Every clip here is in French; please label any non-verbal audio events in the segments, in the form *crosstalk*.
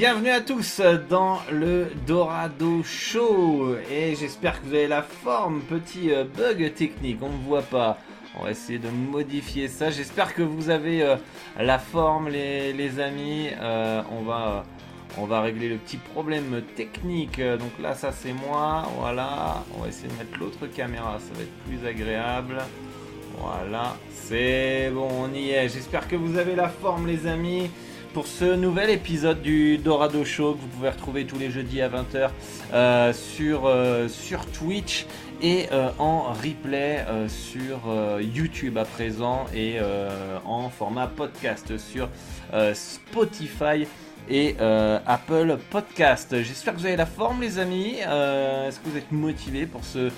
bienvenue à tous dans le Dorado Show. Et j'espère que vous avez la forme. Petit euh, bug technique, on ne voit pas. On va essayer de modifier ça. J'espère que vous avez euh, la forme, les, amis. Euh, on, va, on va régler le petit problème technique. Donc là, ça c'est moi. Voilà. On va essayer de mettre l'autre caméra. Ça va être plus agréable. Voilà. C'est bon, on y est. J'espère que vous avez la forme, les amis pour ce nouvel épisode du Dorado Show que vous pouvez retrouver tous les jeudis à 20h euh, sur, euh, sur Twitch et euh, en replay sur YouTube à présent et en format podcast sur Spotify et Apple Podcast. J'espère que vous avez la forme les amis. Est-ce que vous êtes motivés pour ce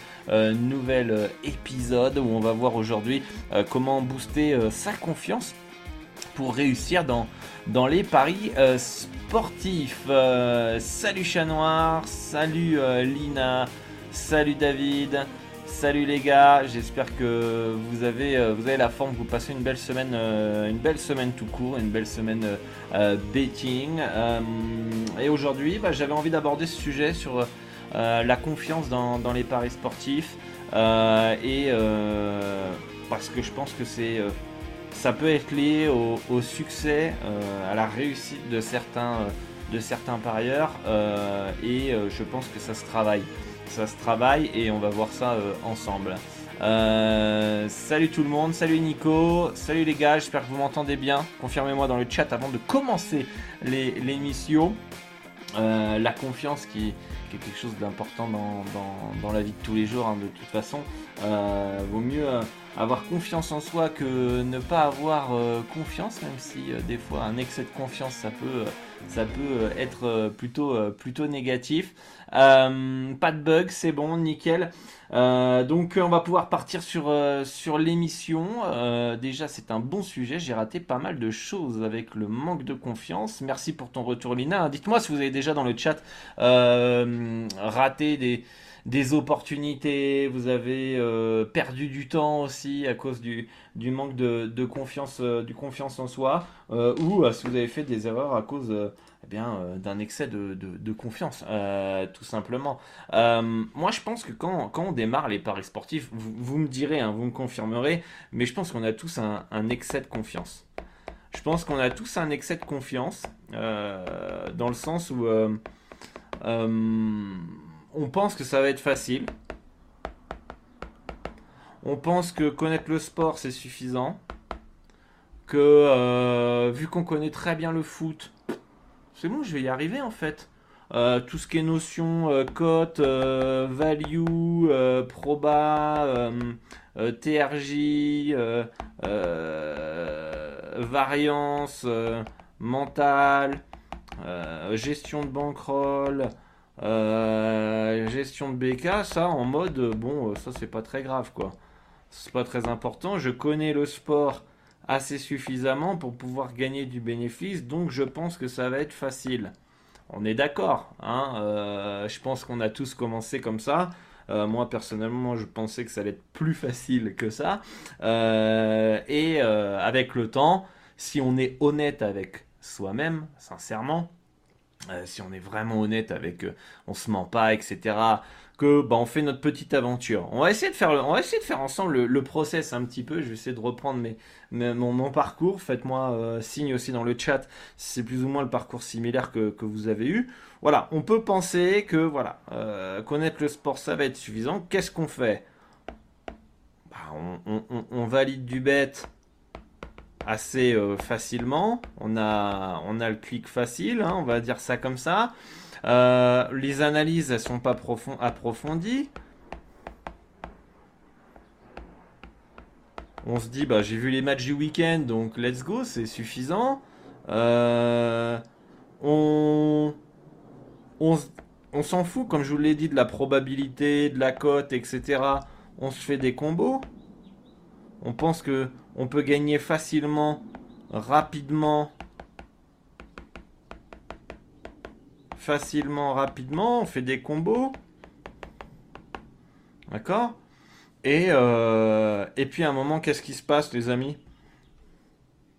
nouvel épisode où on va voir aujourd'hui comment booster sa confiance pour réussir dans, dans les paris euh, sportifs. Euh, salut Chat Noir, salut euh, Lina, salut David, salut les gars. J'espère que vous avez, vous avez la forme, vous passez une belle semaine, une belle semaine tout court, une belle semaine dating. et aujourd'hui, bah, j'avais envie d'aborder ce sujet sur la confiance dans, dans, les paris sportifs. et parce que je pense que c'est ça peut être lié au, succès, euh, à la réussite de certains, euh, de certains parieurs euh, et je pense que ça se travaille. Ça se travaille et on va voir ça ensemble. salut tout le monde, salut Nico, salut les gars, j'espère que vous m'entendez bien. Confirmez-moi dans le chat avant de commencer l'émission. la confiance qui, est quelque chose d'important dans, la vie de tous les jours, hein, de toute façon. vaut mieux avoir confiance en soi que ne pas avoir euh, confiance, même si euh, des fois un excès de confiance ça peut, euh, être plutôt, plutôt négatif. pas de bug, c'est bon, nickel. donc on va pouvoir partir sur, sur l'émission. déjà c'est un bon sujet, j'ai raté pas mal de choses avec le manque de confiance. Merci pour ton retour Lina. Dites-moi si vous avez déjà dans le chat raté des des opportunités, vous avez euh, perdu du temps aussi à cause du, manque de, confiance, euh, du confiance en soi, euh, ou si vous avez fait des erreurs à cause eh d'un excès de, confiance, tout simplement. moi, je pense que quand, quand, on démarre les paris sportifs, vous, me direz, hein, vous me confirmerez, mais je pense qu'on a tous un, excès de confiance. Je pense qu'on a tous un excès de confiance, dans le sens où on pense que ça va être facile. On pense que connaître le sport, c'est suffisant. Que euh, vu qu'on connaît très bien le foot, c'est bon, je vais y arriver en fait. Euh, tout ce qui est notion euh, cote, value, proba, TRJ, variance, mentale, gestion de bankroll, euh, gestion de BK, ça en mode bon, euh, ça c'est pas très grave quoi. C'est pas très important. Je connais le sport assez suffisamment pour pouvoir gagner du bénéfice, donc je pense que ça va être facile. On est d'accord, hein euh, je pense qu'on a tous commencé comme ça. moi personnellement, je pensais que ça allait être plus facile que ça. et avec le temps, si on est honnête avec soi-même, sincèrement, euh, si on est vraiment honnête avec, euh, on se ment pas, etc. Que bah, on fait notre petite aventure. On va essayer de faire, on va essayer de faire ensemble le, process un petit peu. Je vais essayer de reprendre mes, mon, parcours. Faites-moi euh, signe aussi dans le chat si c'est plus ou moins le parcours similaire que, vous avez eu. Voilà, on peut penser que voilà, connaître le sport ça va être suffisant. Qu'est-ce qu'on fait? Bah, on, on, valide du bête assez euh, facilement. On a, on a le clic facile, hein, on va dire ça comme ça. Euh, les analyses, elles sont pas approfondies. On se dit, bah, j'ai vu les matchs du week-end, donc let's go, c'est suffisant. Euh, on, on, on s'en fout, comme je vous l'ai dit, de la probabilité, de la cote, etc. On se fait des combos. On pense que on peut gagner facilement, rapidement. Facilement, rapidement. On fait des combos. D'accord? Et, euh, et puis à un moment, qu'est-ce qui se passe, les amis?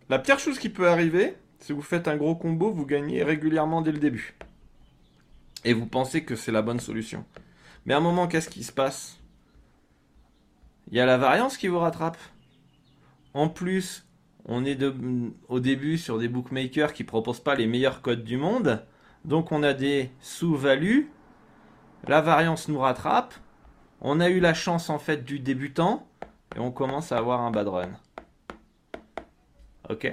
La pire chose qui peut arriver, si vous faites un gros combo, vous gagnez régulièrement dès le début. Et vous pensez que c'est la bonne solution. Mais à un moment, qu'est-ce qui se passe? Il y a la variance qui vous rattrape. En plus, on est au début sur des bookmakers qui proposent pas les meilleurs codes du monde. Donc on a des sous-values. La variance nous rattrape. On a eu la chance en fait du débutant. Et on commence à avoir un bad run. Ok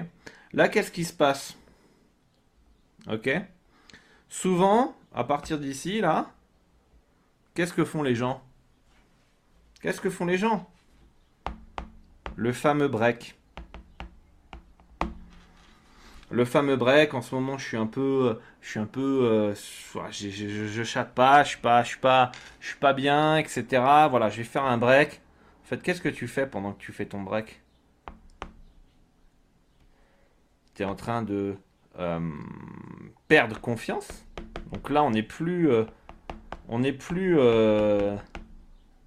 Là, qu'est-ce qui se passe? Ok Souvent, à partir d'ici, là, qu'est-ce que font les gens? Qu'est-ce que font les gens? Le fameux break. Le fameux break, en ce moment, je suis un peu, je suis un peu, euh, je, chatte pas, je suis pas, je suis pas, je suis pas bien, etc. Voilà, je vais faire un break. En fait, qu'est-ce que tu fais pendant que tu fais ton break? Tu es en train de euh, perdre confiance? Donc là, on n'est plus, euh, on n'est plus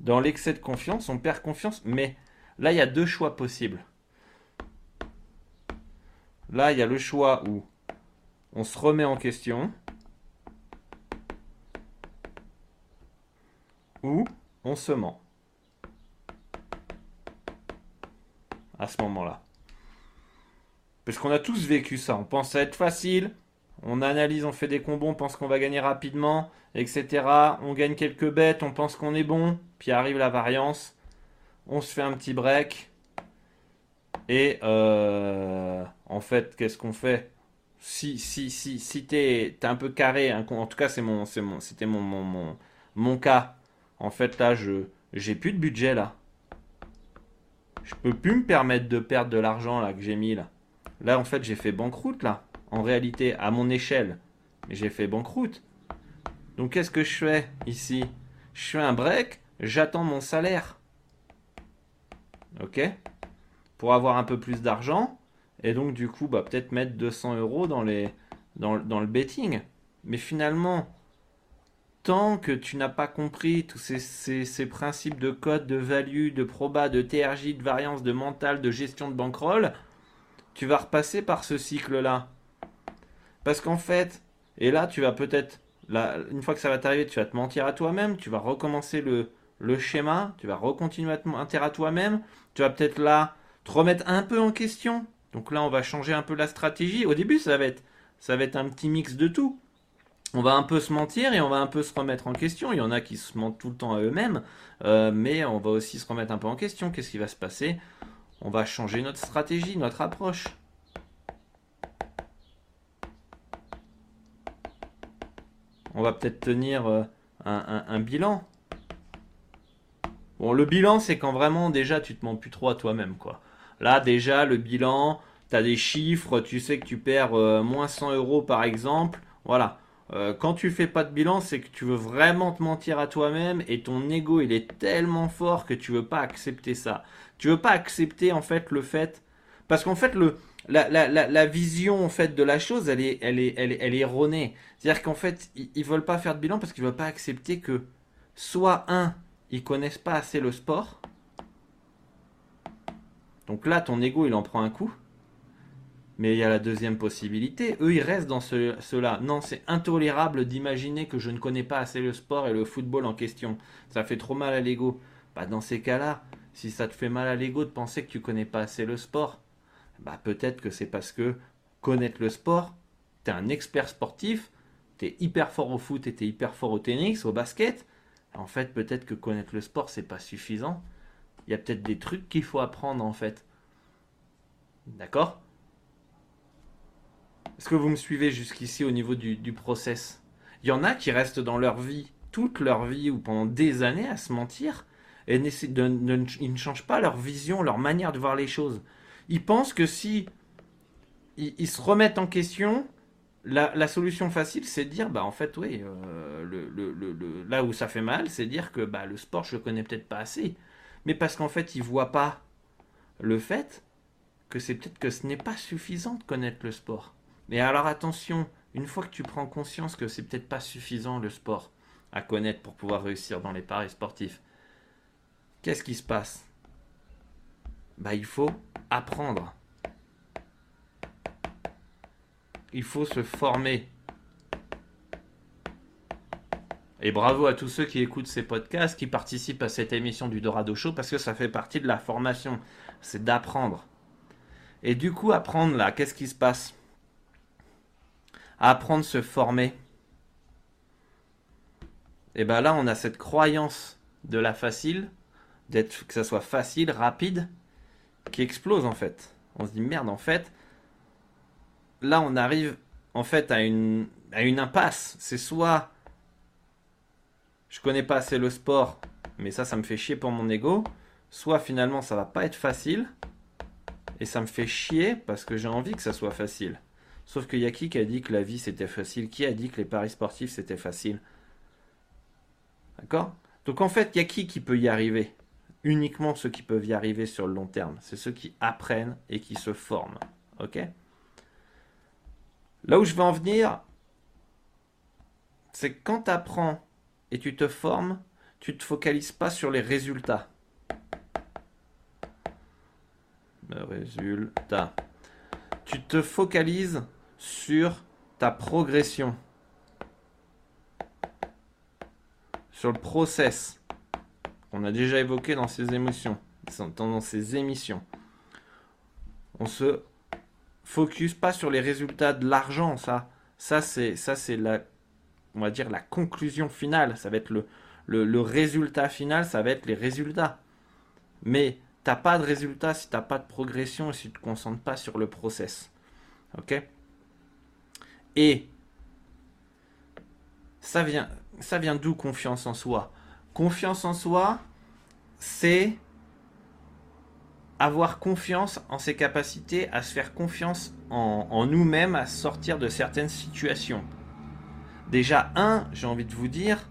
dans l'excès de confiance. On perd confiance, mais Là, il y a deux choix possibles. Là, il y a le choix où on se remet en question. Ou on se ment. À ce moment-là. Parce qu'on a tous vécu ça. On pense à être facile. On analyse, on fait des combos, on pense qu'on va gagner rapidement, etc. On gagne quelques bêtes, on pense qu'on est bon. Puis arrive la variance on se fait un petit break. Et euh, en fait, qu'est-ce qu'on fait? Si, si, si, si t'es es un peu carré, hein, en tout cas, c'est mon, mon, c'était mon, mon, mon, cas. En fait, là, je j'ai plus de budget là. Je peux plus me permettre de perdre de l'argent là que j'ai mis là. Là, en fait, j'ai fait banqueroute là. En réalité, à mon échelle, j'ai fait banqueroute. Donc, qu'est-ce que je fais ici? Je fais un break. J'attends mon salaire ok Pour avoir un peu plus d'argent, et donc du coup, bah, peut-être mettre 200 euros dans, les, dans, le betting. Mais finalement, tant que tu n'as pas compris tous ces, ces, principes de code, de value, de proba, de TRJ, de variance, de mental, de gestion de bankroll, tu vas repasser par ce cycle-là. Parce qu'en fait, et là, tu vas peut-être, une fois que ça va t'arriver, tu vas te mentir à toi-même, tu vas recommencer le, le schéma, tu vas recontinuer à te à toi-même, tu vas peut-être là te remettre un peu en question. Donc là, on va changer un peu la stratégie. Au début, ça va être, ça va un petit mix de tout. On va un peu se mentir et on va un peu se remettre en question. Il y en a qui se mentent tout le temps à eux-mêmes, euh, mais on va aussi se remettre un peu en question. Qu'est-ce qui va se passer? On va changer notre stratégie, notre approche. On va peut-être tenir euh, un bilan. Bon, le bilan, c'est quand vraiment déjà tu te mens plus trop à toi-même, quoi. Là, déjà, le bilan, tu as des chiffres, tu sais que tu perds euh, moins 100 euros par exemple. Voilà. Euh, quand tu fais pas de bilan, c'est que tu veux vraiment te mentir à toi-même et ton ego il est tellement fort que tu veux pas accepter ça. Tu veux pas accepter en fait le fait parce qu'en fait le la, la, la, vision en fait de la chose elle est elle est elle est, erronée. C'est-à-dire qu'en fait ils, ils veulent pas faire de bilan parce qu'ils veulent pas accepter que soit un ils connaissent pas assez le sport. Donc là, ton ego, il en prend un coup. Mais il y a la deuxième possibilité. Eux, ils restent dans ce, cela. Non, c'est intolérable d'imaginer que je ne connais pas assez le sport et le football en question. Ça fait trop mal à l'ego. Bah, dans ces cas-là, si ça te fait mal à l'ego de penser que tu connais pas assez le sport, bah, peut-être que c'est parce que connaître le sport, tu un expert sportif, tu es hyper fort au foot et tu es hyper fort au tennis, au basket. En fait, peut-être que connaître le sport, c'est pas suffisant. Il y a peut-être des trucs qu'il faut apprendre en fait. D'accord? Est-ce que vous me suivez jusqu'ici au niveau du, du process? Il y en a qui restent dans leur vie, toute leur vie ou pendant des années à se mentir et ils ne changent pas leur vision, leur manière de voir les choses. Ils pensent que si ils, se remettent en question, la, solution facile, c'est de dire, bah en fait, oui, euh, là où ça fait mal, c'est dire que bah, le sport, je le connais peut-être pas assez. Mais parce qu'en fait, ils voient pas le fait que c'est peut-être que ce n'est pas suffisant de connaître le sport. Mais alors attention, une fois que tu prends conscience que c'est peut-être pas suffisant le sport à connaître pour pouvoir réussir dans les paris sportifs, qu'est-ce qui se passe? Bah, Il faut apprendre. Il faut se former. Et bravo à tous ceux qui écoutent ces podcasts, qui participent à cette émission du Dorado Show, parce que ça fait partie de la formation. C'est d'apprendre. Et du coup, apprendre là, qu'est-ce qui se passe? Apprendre, se former. Et bien là, on a cette croyance de la facile, d'être que ça soit facile, rapide, qui explose en fait. On se dit merde en fait. Là on arrive en fait à une, à une impasse. C'est soit je connais pas assez le sport, mais ça ça me fait chier pour mon ego. Soit finalement ça va pas être facile et ça me fait chier parce que j'ai envie que ça soit facile. Sauf qu'il y a qui qui a dit que la vie c'était facile? Qui a dit que les paris sportifs c'était facile? D'accord? Donc en fait, il y a qui qui peut y arriver? Uniquement ceux qui peuvent y arriver sur le long terme. C'est ceux qui apprennent et qui se forment. Ok? Là où je veux en venir, c'est quand tu apprends et tu te formes, tu ne te focalises pas sur les résultats. Le résultat. Tu te focalises sur ta progression. Sur le process on a déjà évoqué dans ces émotions, dans ces émissions. On se focus pas sur les résultats de l'argent, ça. Ça c'est ça c'est la on va dire la conclusion finale, ça va être le, le, résultat final, ça va être les résultats. Mais t'as pas de résultat si t'as pas de progression et si tu te concentres pas sur le process. Ok? Et ça vient, ça vient d'où confiance en soi? Confiance en soi, c'est avoir confiance en ses capacités, à se faire confiance en, nous-mêmes, à sortir de certaines situations. Déjà, un, j'ai envie de vous dire,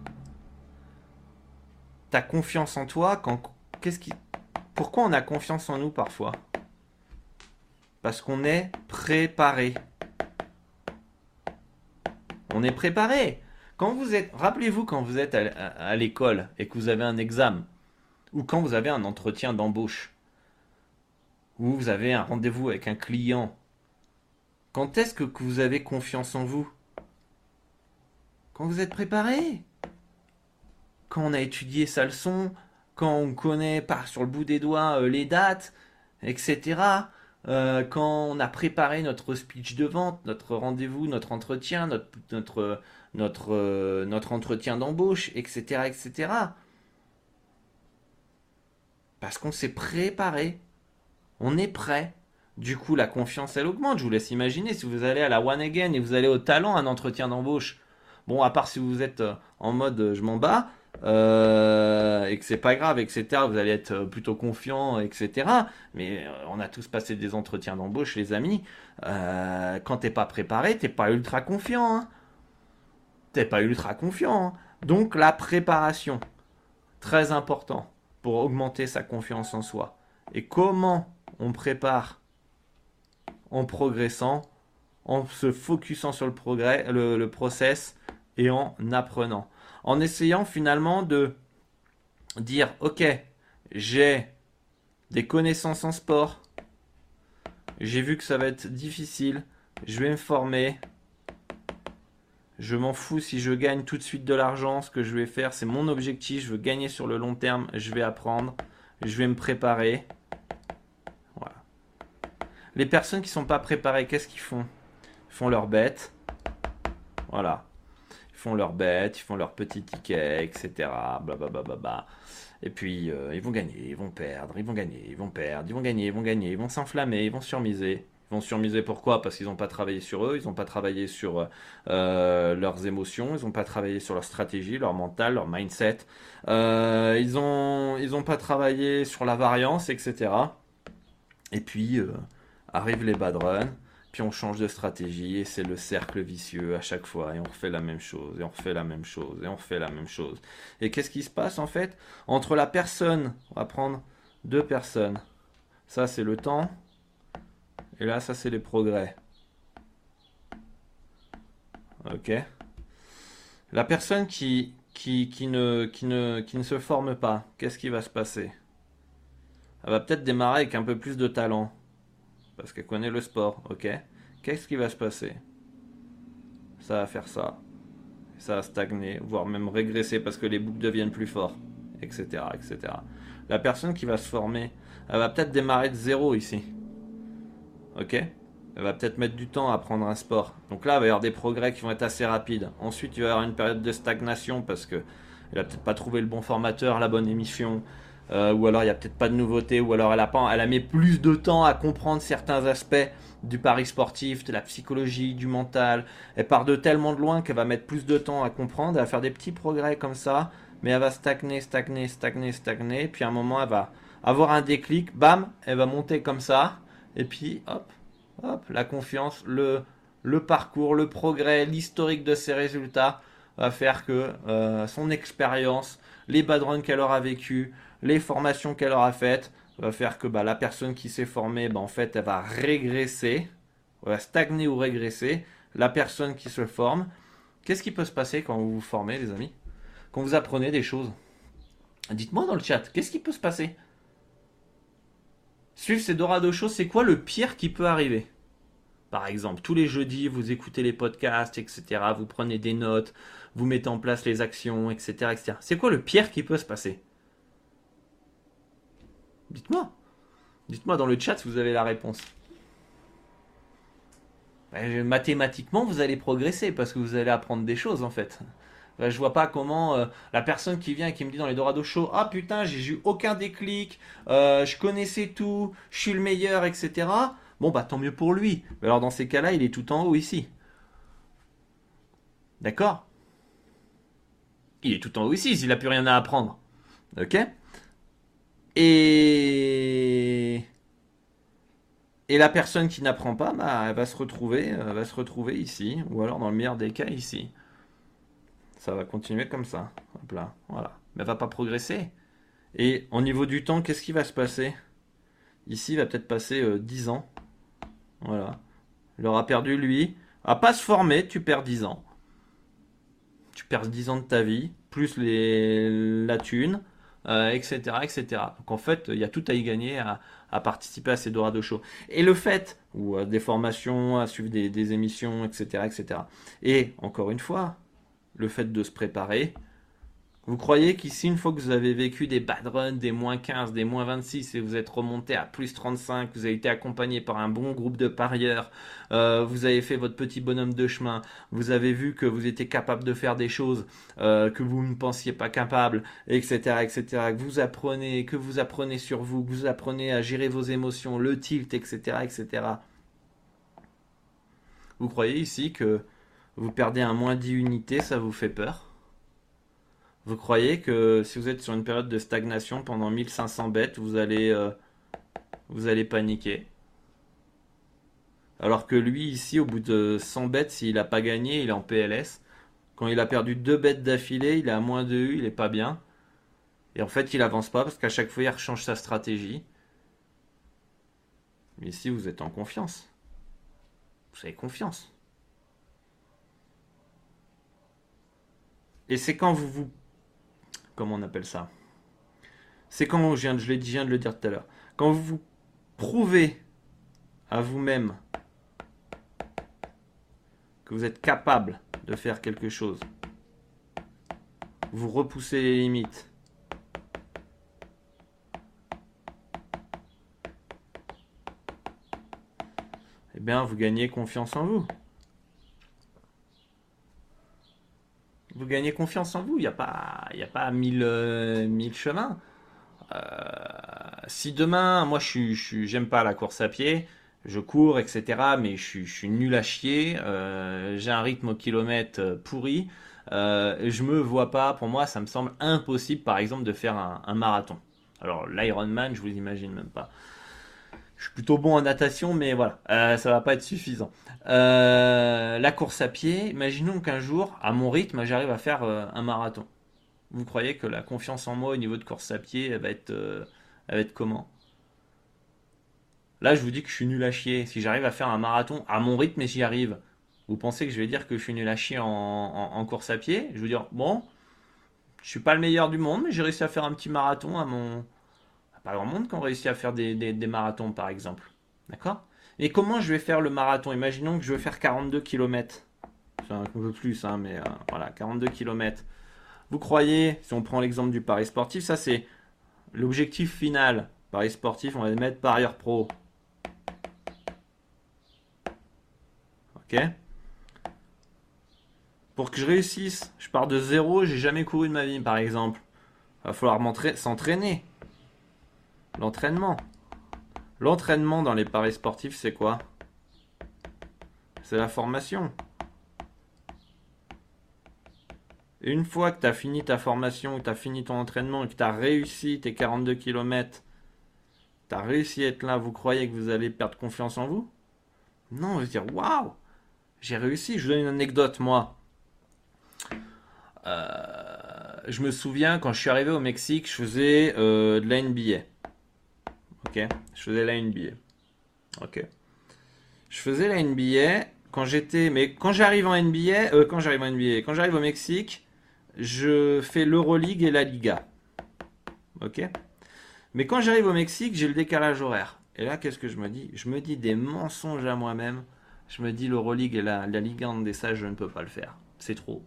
ta confiance en toi, quand, qu'est-ce qui, pourquoi on a confiance en nous parfois? Parce qu'on est préparé. On est préparé. Quand vous êtes, rappelez-vous quand vous êtes à, l'école et que vous avez un examen, ou quand vous avez un entretien d'embauche, ou vous avez un rendez-vous avec un client, quand est-ce que vous avez confiance en vous? Quand vous êtes préparé? Quand on a étudié sa leçon Quand on connaît par sur le bout des doigts euh, les dates, etc. Euh, quand on a préparé notre speech de vente, notre rendez-vous, notre entretien, notre, notre, euh, notre entretien d'embauche, etc., etc. Parce qu'on s'est préparé. On est prêt. Du coup, la confiance, elle augmente. Je vous laisse imaginer, si vous allez à la One Again et vous allez au talent, un entretien d'embauche, bon, à part si vous êtes euh, en mode euh, je m'en bats, et que c'est pas grave, etc., vous allez être plutôt confiant, etc. Mais on a tous passé des entretiens d'embauche, les amis. quand t'es pas préparé, t'es pas ultra confiant. Hein t'es pas ultra confiant. Hein. Donc la préparation, très important pour augmenter sa confiance en soi. Et comment on prépare En progressant, en se focusant sur le progrès, le, process et en apprenant. En essayant finalement de dire ok, j'ai des connaissances en sport, J'ai vu que ça va être difficile. Je vais me former. Je m'en fous si je gagne tout de suite de l'argent. Ce que je vais faire, c'est mon objectif. Je veux gagner sur le long terme. Je vais apprendre. Je vais me préparer. Voilà. Les personnes qui ne sont pas préparées, qu'est-ce qu'ils font? Font leur bête. Voilà. Ils font leur bête, ils font leur petit ticket, etc. Blablabla. Et puis, euh, ils vont gagner, ils vont perdre, ils vont gagner, ils vont perdre, ils vont gagner, ils vont gagner, ils vont s'enflammer, ils vont surmiser. Ils vont surmiser pourquoi? Parce qu'ils n'ont pas travaillé sur eux, ils n'ont pas travaillé sur euh, leurs émotions, ils n'ont pas travaillé sur leur stratégie, leur mental, leur mindset. Euh, ils n'ont ils ont pas travaillé sur la variance, etc. Et puis, arrivent les bad runs puis on change de stratégie et c'est le cercle vicieux à chaque fois et on refait la même chose et on refait la même chose et on refait la même chose. Et qu'est-ce qui se passe en fait? Entre la personne, on va prendre deux personnes. Ça c'est le temps et là ça c'est les progrès. OK La personne qui qui, qui, ne, qui, ne, qui ne se forme pas, qu'est-ce qui va se passer? Elle va peut-être démarrer avec un peu plus de talent parce qu'elle connaît le sport, ok? Qu'est-ce qui va se passer? Ça va faire ça. Ça va stagner, voire même régresser parce que les boucles deviennent plus forts, etc., etc. La personne qui va se former, elle va peut-être démarrer de zéro ici. Ok? Elle va peut-être mettre du temps à apprendre un sport. Donc là, il va y avoir des progrès qui vont être assez rapides. Ensuite, il va y avoir une période de stagnation parce que elle a peut-être pas trouvé le bon formateur, la bonne émission, euh, ou alors il n'y a peut-être pas de nouveauté, ou alors elle a, mis plus de temps à comprendre certains aspects du pari sportif, de la psychologie, du mental. Elle part de tellement de loin qu'elle va mettre plus de temps à comprendre, va faire des petits progrès comme ça, mais elle va stagner, stagner, stagner, stagner, puis à un moment elle va avoir un déclic, bam, elle va monter comme ça, et puis hop, hop, la confiance, le, parcours, le progrès, l'historique de ses résultats va faire que euh, son expérience, les bad runs qu'elle aura vécu, les formations qu'elle aura faites va faire que bah, la personne qui s'est formée, bah, en fait, elle va régresser, va stagner ou régresser. La personne qui se forme, qu'est-ce qui peut se passer quand vous vous formez, les amis? Quand vous apprenez des choses? Dites-moi dans le chat, qu'est-ce qui peut se passer? Suivre ces Dorado choses, c'est quoi le pire qui peut arriver? Par exemple, tous les jeudis, vous écoutez les podcasts, etc. Vous prenez des notes, vous mettez en place les actions, etc. etc. C'est quoi le pire qui peut se passer? Dites-moi. Dites-moi dans le chat si vous avez la réponse. Ben, mathématiquement, vous allez progresser parce que vous allez apprendre des choses en fait. Ben, je vois pas comment euh, la personne qui vient et qui me dit dans les Dorado Show Ah putain, j'ai eu aucun déclic, euh, je connaissais tout, je suis le meilleur, etc. Bon, bah tant mieux pour lui. alors dans ces cas-là, il est tout en haut ici. D'accord? Il est tout en haut ici s'il n'a plus rien à apprendre. Ok? Et la personne qui n'apprend pas, bah, elle va se retrouver, euh, va se retrouver ici, ou alors dans le meilleur des cas ici. Ça va continuer comme ça. Voilà. Mais elle va pas progresser. Et au niveau du temps, qu'est-ce qui va se passer? Ici, il va peut-être passer 10 euh, ans. Voilà. Il aura perdu lui. À pas se former, tu perds 10 ans. Tu perds 10 ans de ta vie, plus les, la thune euh, etc. Donc en fait, il y a tout à y gagner à, participer à ces Dorado Show. Et le fait, ou à des formations, à suivre des, des émissions, etc., etc. Et encore une fois, le fait de se préparer, vous croyez qu'ici, une fois que vous avez vécu des bad runs, des moins 15, des moins 26, et vous êtes remonté à plus 35, vous avez été accompagné par un bon groupe de parieurs, euh, vous avez fait votre petit bonhomme de chemin, vous avez vu que vous étiez capable de faire des choses euh, que vous ne pensiez pas capable, etc., etc., que vous apprenez, que vous apprenez sur vous, que vous apprenez à gérer vos émotions, le tilt, etc., etc. Vous croyez ici que vous perdez un moins 10 unités, ça vous fait peur? Vous croyez que si vous êtes sur une période de stagnation pendant 1500 bêtes, vous allez, euh, paniquer? Alors que lui, ici, au bout de 100 bêtes, s'il n'a pas gagné, il est en PLS. Quand il a perdu deux bêtes d'affilée, il est à moins de U, il est pas bien. Et en fait, il avance pas parce qu'à chaque fois, il rechange sa stratégie. Mais ici, vous êtes en confiance. Vous avez confiance. Et c'est quand vous vous comment on appelle ça? C'est quand, je, viens, de le dire tout à l'heure, quand vous prouvez à vous-même que vous êtes capable de faire quelque chose, vous repoussez les limites, eh bien, vous gagnez confiance en vous. Vous gagnez confiance en vous. Il n'y a pas, il a pas mille, euh, mille chemins. Euh, si demain, moi, je suis, j'aime pas la course à pied, je cours, etc. Mais je suis, nul à chier. Euh, j'ai un rythme au kilomètre pourri. je me vois pas. Pour moi, ça me semble impossible, par exemple, de faire un, un marathon. Alors, l'Ironman, je vous imagine même pas. Je suis plutôt bon en natation, mais voilà, euh, ça va pas être suffisant. Euh, la course à pied, imaginons qu'un jour, à mon rythme, j'arrive à faire euh, un marathon. Vous croyez que la confiance en moi au niveau de course à pied, elle va être, être comment? Là, je vous dis que je suis nul à chier. Si j'arrive à faire un marathon à mon rythme et j'y arrive, vous pensez que je vais dire que je suis nul à chier en, course à pied? Je vais vous dire, bon, je suis pas le meilleur du monde, mais j'ai réussi à faire un petit marathon à mon, pas grand monde qui ont réussi à faire des, marathons, par exemple. D'accord? Et comment je vais faire le marathon? Imaginons que je veux faire 42 km. C'est un peu plus, hein, mais euh, voilà, 42 km. Vous croyez, si on prend l'exemple du Paris sportif, ça c'est l'objectif final. Paris sportif, on va le mettre parieur pro. Ok? Pour que je réussisse, je pars de zéro, j'ai jamais couru de ma vie, par exemple. Il va falloir s'entraîner. L'entraînement. L'entraînement dans les paris sportifs, c'est quoi? C'est la formation. Et une fois que tu as fini ta formation, que tu as fini ton entraînement, que tu as réussi tes 42 km, tu as réussi à être là, vous croyez que vous allez perdre confiance en vous? Non, vous dire waouh, j'ai réussi. Je vous donne une anecdote, moi. Euh, je me souviens quand je suis arrivé au Mexique, je faisais euh, de la NBA. Ok. Je faisais la NBA. Ok. Je faisais la NBA quand j'étais. Mais quand j'arrive en NBA. Euh, quand j'arrive en NBA. Quand j'arrive au Mexique, je fais l'Euroleague et la Liga. Ok. Mais quand j'arrive au Mexique, j'ai le décalage horaire. Et là, qu'est-ce que je me dis? Je me dis des mensonges à moi-même. Je me dis l'Euroleague et la, la Liga en des ça, je ne peux pas le faire. C'est trop.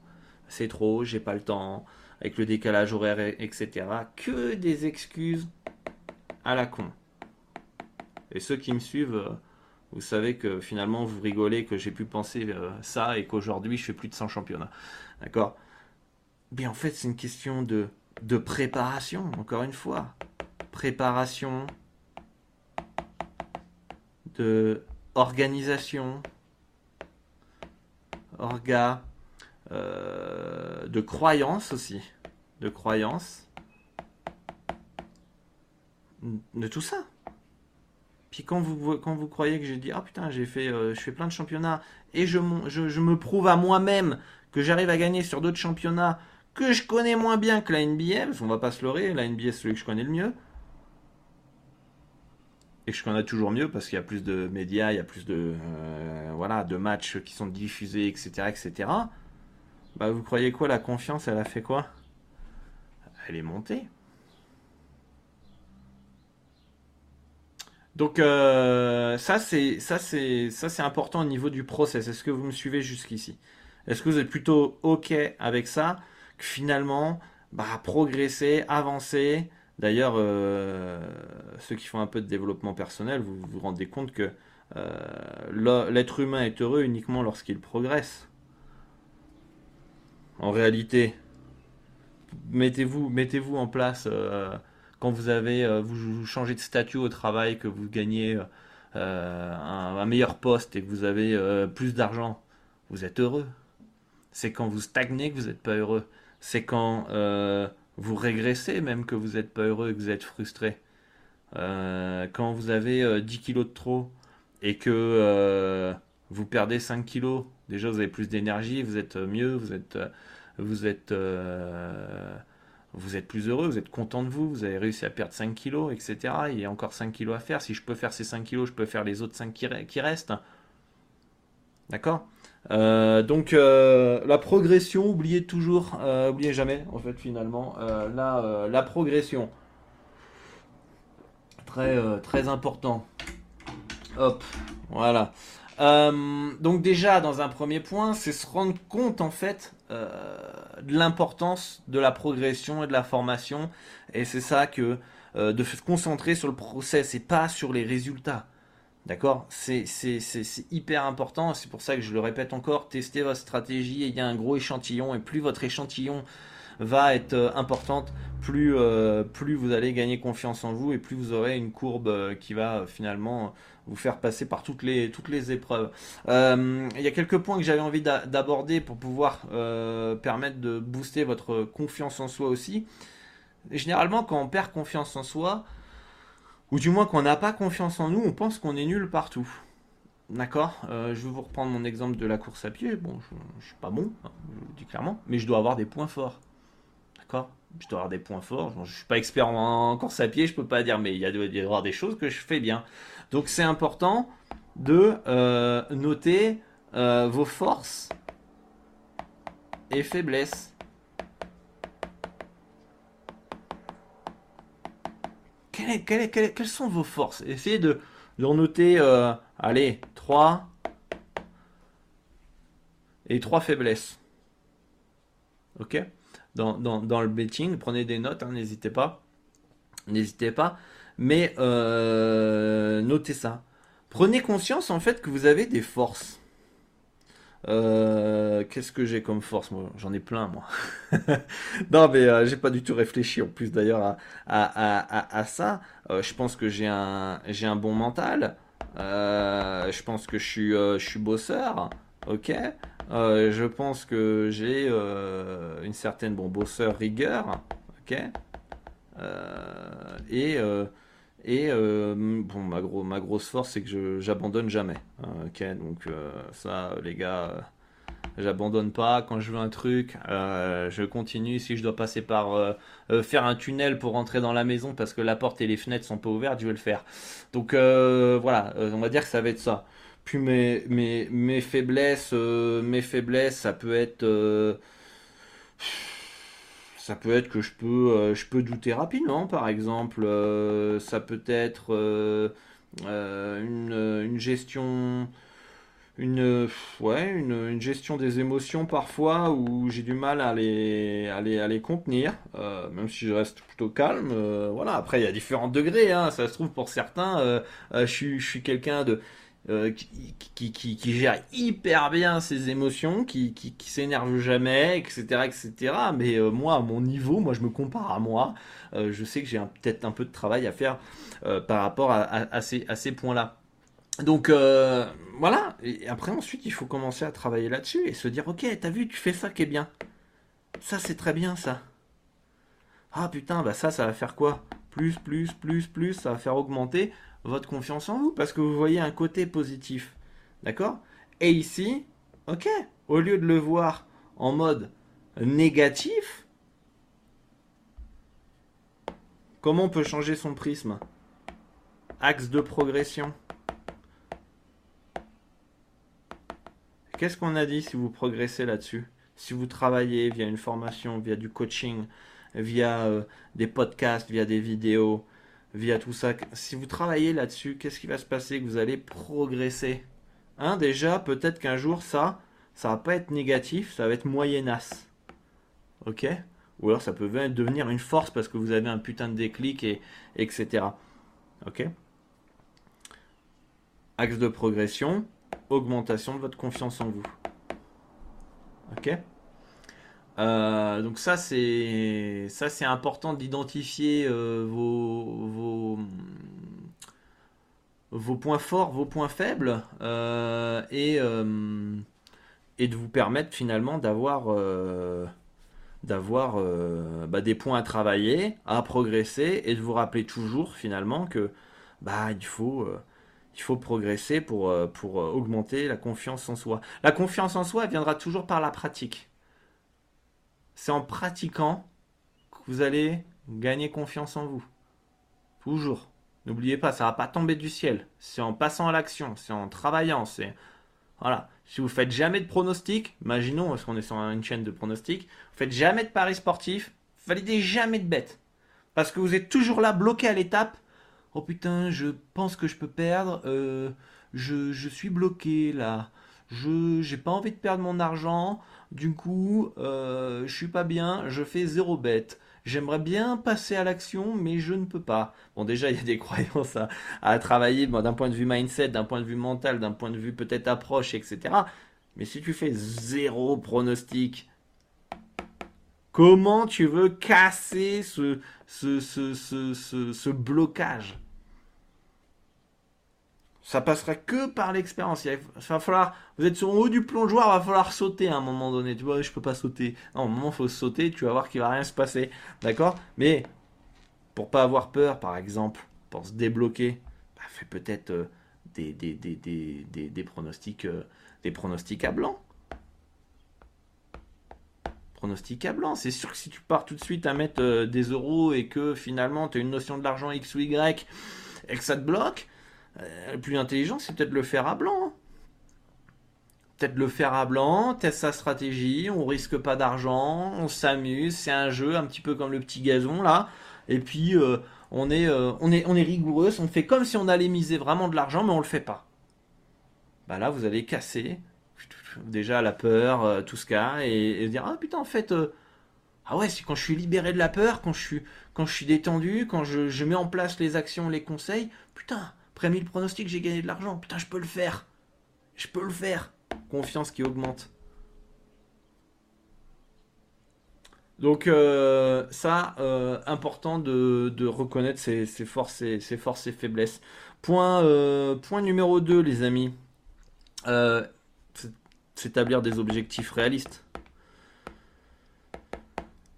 C'est trop, j'ai pas le temps. Avec le décalage horaire, etc. Que des excuses à la con. Et ceux qui me suivent, euh, vous savez que finalement vous rigolez que j'ai pu penser euh, ça et qu'aujourd'hui je fais plus de 100 championnats. D'accord? Mais en fait, c'est une question de, de préparation, encore une fois. Préparation, de organisation, orga, euh, de croyance aussi. De croyance. De tout ça. Puis quand vous, quand vous croyez que j'ai dit, ah putain, j'ai fait, euh, je fais plein de championnats et je, je, me prouve à moi-même que j'arrive à gagner sur d'autres championnats que je connais moins bien que la NBA, parce qu'on va pas se leurrer, la NBA c'est celui que je connais le mieux. Et que je connais toujours mieux parce qu'il y a plus de médias, il y a plus de, euh, voilà, de matchs qui sont diffusés, etc., etc. Bah vous croyez quoi? La confiance, elle a fait quoi? Elle est montée. Donc euh, ça c'est ça c'est important au niveau du process. Est-ce que vous me suivez jusqu'ici? Est-ce que vous êtes plutôt ok avec ça? Que finalement bah, progresser, avancer. D'ailleurs, euh, ceux qui font un peu de développement personnel, vous vous rendez compte que euh, l'être humain est heureux uniquement lorsqu'il progresse. En réalité, mettez-vous mettez-vous en place quand vous avez euh, vous changez de statut au travail, que vous gagnez euh, un, meilleur poste et que vous avez euh, plus d'argent, vous êtes heureux. C'est quand vous stagnez que vous n'êtes pas heureux. C'est quand vous régressez même que vous n'êtes pas heureux et que vous êtes frustré. quand vous avez 10 kilos de trop et que vous perdez 5 kilos, déjà vous avez plus d'énergie, vous êtes mieux, vous êtes, vous êtes vous êtes plus heureux, vous êtes content de vous, vous avez réussi à perdre 5 kilos, etc. Il y a encore 5 kilos à faire. Si je peux faire ces 5 kilos, je peux faire les autres 5 qui, restent. D'accord? Euh, Donc euh, la progression, oubliez toujours, euh, oubliez jamais en fait finalement, la, la, progression. Très, très important. Hop, voilà. Donc déjà, dans un premier point, c'est se rendre compte en fait de l'importance de la progression et de la formation. Et c'est ça que euh, de se concentrer sur le process et pas sur les résultats. D'accord? C'est hyper important. C'est pour ça que je le répète encore, testez votre stratégie. Il y a un gros échantillon et plus votre échantillon va être euh, importante, plus, euh, plus vous allez gagner confiance en vous et plus vous aurez une courbe euh, qui va finalement vous faire passer par toutes les, épreuves. il y a quelques points que j'avais envie d'aborder pour pouvoir permettre de booster votre confiance en soi aussi. généralement, quand on perd confiance en soi, ou du moins qu'on n'a pas confiance en nous, on pense qu'on est nul partout. D'accord? Je vais vous reprendre mon exemple de la course à pied. Bon, je ne suis pas bon, hein, je vous le dis clairement, mais je dois avoir des points forts. D'accord? Je dois avoir des points forts. Je ne suis pas expert en course à pied, je peux pas dire, mais il y a y avoir des choses que je fais bien. Donc c'est important de euh, noter euh, vos forces et faiblesses. quelles sont vos forces? Essayez de, de noter, euh, allez, 3 et 3 faiblesses. Ok? Dans, le betting. Prenez des notes, hein, n'hésitez pas. N'hésitez pas. Mais euh, notez ça. Prenez conscience en fait que vous avez des forces. Euh, qu'est-ce que j'ai comme force j'en ai plein, moi. *laughs* non, mais euh, j'ai pas du tout réfléchi en plus d'ailleurs à, ça. je pense que j'ai un, bon mental. je pense que je suis bosseur. Ok. Euh, je pense que j'ai euh, une certaine bon bosseur rigueur, ok. Euh, et et bon ma, gros, ma grosse force c'est que j'abandonne jamais, hein, ok. Donc ça les gars, j'abandonne pas quand je veux un truc, je continue. Si je dois passer par faire un tunnel pour rentrer dans la maison parce que la porte et les fenêtres sont pas ouvertes, je vais le faire. Donc voilà, on va dire que ça va être ça. Puis mes, mes, mes faiblesses, euh, mes faiblesses, ça peut être, euh, ça peut être que je peux, euh, je peux douter rapidement, par exemple. ça peut être une, une, gestion, une, ouais, une, une, gestion des émotions parfois où j'ai du mal à les, à les, à les contenir, même si je reste plutôt calme. voilà. Après, il y a différents degrés. Hein, ça se trouve pour certains, je je suis quelqu'un de euh, qui, gère hyper bien ses émotions, qui, s'énerve jamais, etc., etc. Mais euh, moi, à mon niveau, moi, je me compare à moi. Euh, je sais que j'ai peut-être un peu de travail à faire par rapport à, à, ces, à ces points-là. Donc voilà. Et après, ensuite, il faut commencer à travailler là-dessus et se dire, ok, t'as vu, tu fais ça qui est bien. Ça, c'est très bien, ça. Ah putain, bah ça, ça va faire quoi? Plus, plus, plus, plus, ça va faire augmenter votre confiance en vous parce que vous voyez un côté positif. D'accord? Et ici, ok, au lieu de le voir en mode négatif, comment on peut changer son prisme? Axe de progression. Qu'est-ce qu'on a dit si vous progressez là-dessus? Si vous travaillez via une formation, via du coaching, via euh, des podcasts, via des vidéos, via tout ça. Si vous travaillez là-dessus, qu'est-ce qui va se passer? Que vous allez progresser. Hein, déjà, peut-être qu'un jour, ça, ça va pas être négatif, ça va être moyennasse. Ok? Ou alors ça peut devenir une force parce que vous avez un putain de déclic, et, etc. Ok? Axe de progression, augmentation de votre confiance en vous. Ok? Euh, donc ça c'est ça c'est important d'identifier euh, vos, vos, points forts, vos points faibles euh, et, et de vous permettre finalement d'avoir d'avoir bah, des points à travailler, à progresser et de vous rappeler toujours finalement que bah il faut il faut progresser pour, pour augmenter la confiance en soi. La confiance en soi viendra toujours par la pratique c'est en pratiquant que vous allez gagner confiance en vous. Toujours. N'oubliez pas, ça va pas tomber du ciel. C'est en passant à l'action, c'est en travaillant, c'est voilà. Si vous faites jamais de pronostics, imaginons parce qu'on est sur une chaîne de pronostics, vous faites jamais de paris sportifs, validez jamais de bêtes. Parce que vous êtes toujours là bloqué à l'étape Oh putain, je pense que je peux perdre. euh, je, je suis bloqué là. Je j'ai pas envie de perdre mon argent. Du coup, euh, je suis pas bien. Je fais zéro bête. J'aimerais bien passer à l'action, mais je ne peux pas. Bon, déjà, il y a des *laughs* croyances à, travailler d'un point de vue mindset, d'un point de vue mental, d'un point de vue peut-être approche, etc. Mais si tu fais zéro pronostic, comment tu veux casser ce, ce, ce, ce blocage? Ça passera que par l'expérience. Il va falloir, vous êtes sur le haut du plongeoir, il va falloir sauter à un moment donné. Tu vois, je peux pas sauter. Non, un moment, il faut sauter, tu vas voir qu'il va rien se passer. D'accord? Mais, pour pas avoir peur, par exemple, pour se débloquer, bah, fais peut-être euh, des, des, des, des, des, pronostics, euh, des pronostics à blanc. Pronostics à blanc. C'est sûr que si tu pars tout de suite à mettre euh, des euros et que finalement tu as une notion de l'argent X ou Y et que ça te bloque, le plus intelligent, c'est peut-être le faire à blanc. Peut-être le faire à blanc, teste sa stratégie, on risque pas d'argent, on s'amuse, c'est un jeu un petit peu comme le petit gazon là. Et puis euh, on, est, euh, on, est, on rigoureux, on fait comme si on allait miser vraiment de l'argent, mais on le fait pas. Bah là, vous allez casser déjà la peur, euh, tout ce cas, et, et dire ah putain en fait, euh, ah ouais, c'est quand je suis libéré de la peur, quand je suis, quand je suis détendu, quand je, je mets en place les actions, les conseils, putain. Après 1000 pronostics, j'ai gagné de l'argent. Putain, je peux le faire. Je peux le faire. Confiance qui augmente. Donc euh, ça, euh, important de, reconnaître ses, forces et ses faiblesses. Point, euh, point numéro 2, les amis. S'établir des objectifs réalistes.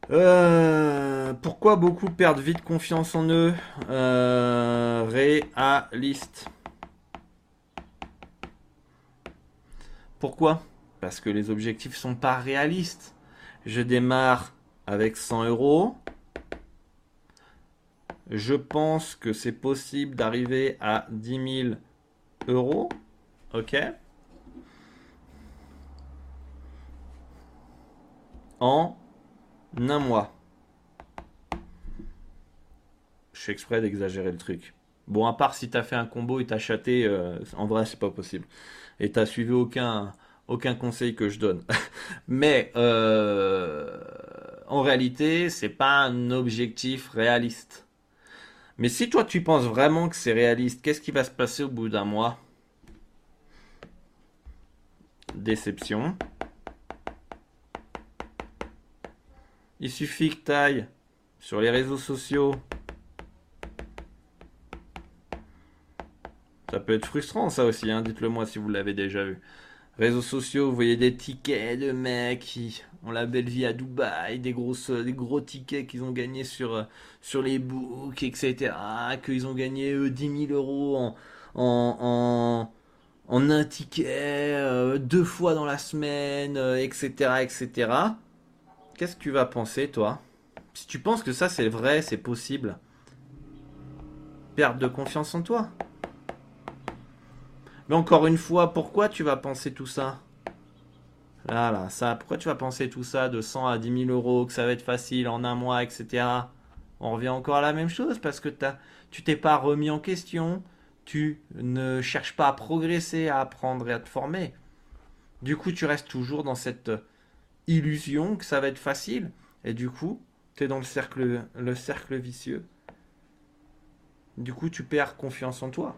Euh, pourquoi beaucoup perdent vite confiance en eux Euh, Réaliste. Pourquoi? Parce que les objectifs sont pas réalistes. Je démarre avec 100 euros. Je pense que c'est possible d'arriver à 10 000 euros. Ok En un mois. Je fais exprès d'exagérer le truc. Bon, à part si t'as fait un combo et t'as chaté, euh, en vrai, c'est pas possible. Et t'as suivi aucun, aucun conseil que je donne. *laughs* Mais euh, en réalité, c'est pas un objectif réaliste. Mais si toi tu penses vraiment que c'est réaliste, qu'est-ce qui va se passer au bout d'un mois? Déception. Il suffit que t'ailles sur les réseaux sociaux. Ça peut être frustrant ça aussi, hein, dites-le moi si vous l'avez déjà vu. Réseaux sociaux, vous voyez des tickets de mecs qui ont la belle vie à Dubaï, des des gros tickets qu'ils ont gagnés sur, euh, sur les books, etc. Qu'ils ont gagné eux 10 000 euros en, en, un ticket, euh, deux fois dans la semaine, euh, etc., etc. Qu'est-ce que tu vas penser, toi? Si tu penses que ça c'est vrai, c'est possible, perte de confiance en toi. Mais encore une fois, pourquoi tu vas penser tout ça? Là, là, ça, pourquoi tu vas penser tout ça de 100 à 10 000 euros, que ça va être facile en un mois, etc. On revient encore à la même chose parce que t'as, tu t'es pas remis en question, tu ne cherches pas à progresser, à apprendre et à te former. Du coup, tu restes toujours dans cette illusion que ça va être facile et du coup, tu es dans le cercle, le cercle vicieux. Du coup, tu perds confiance en toi.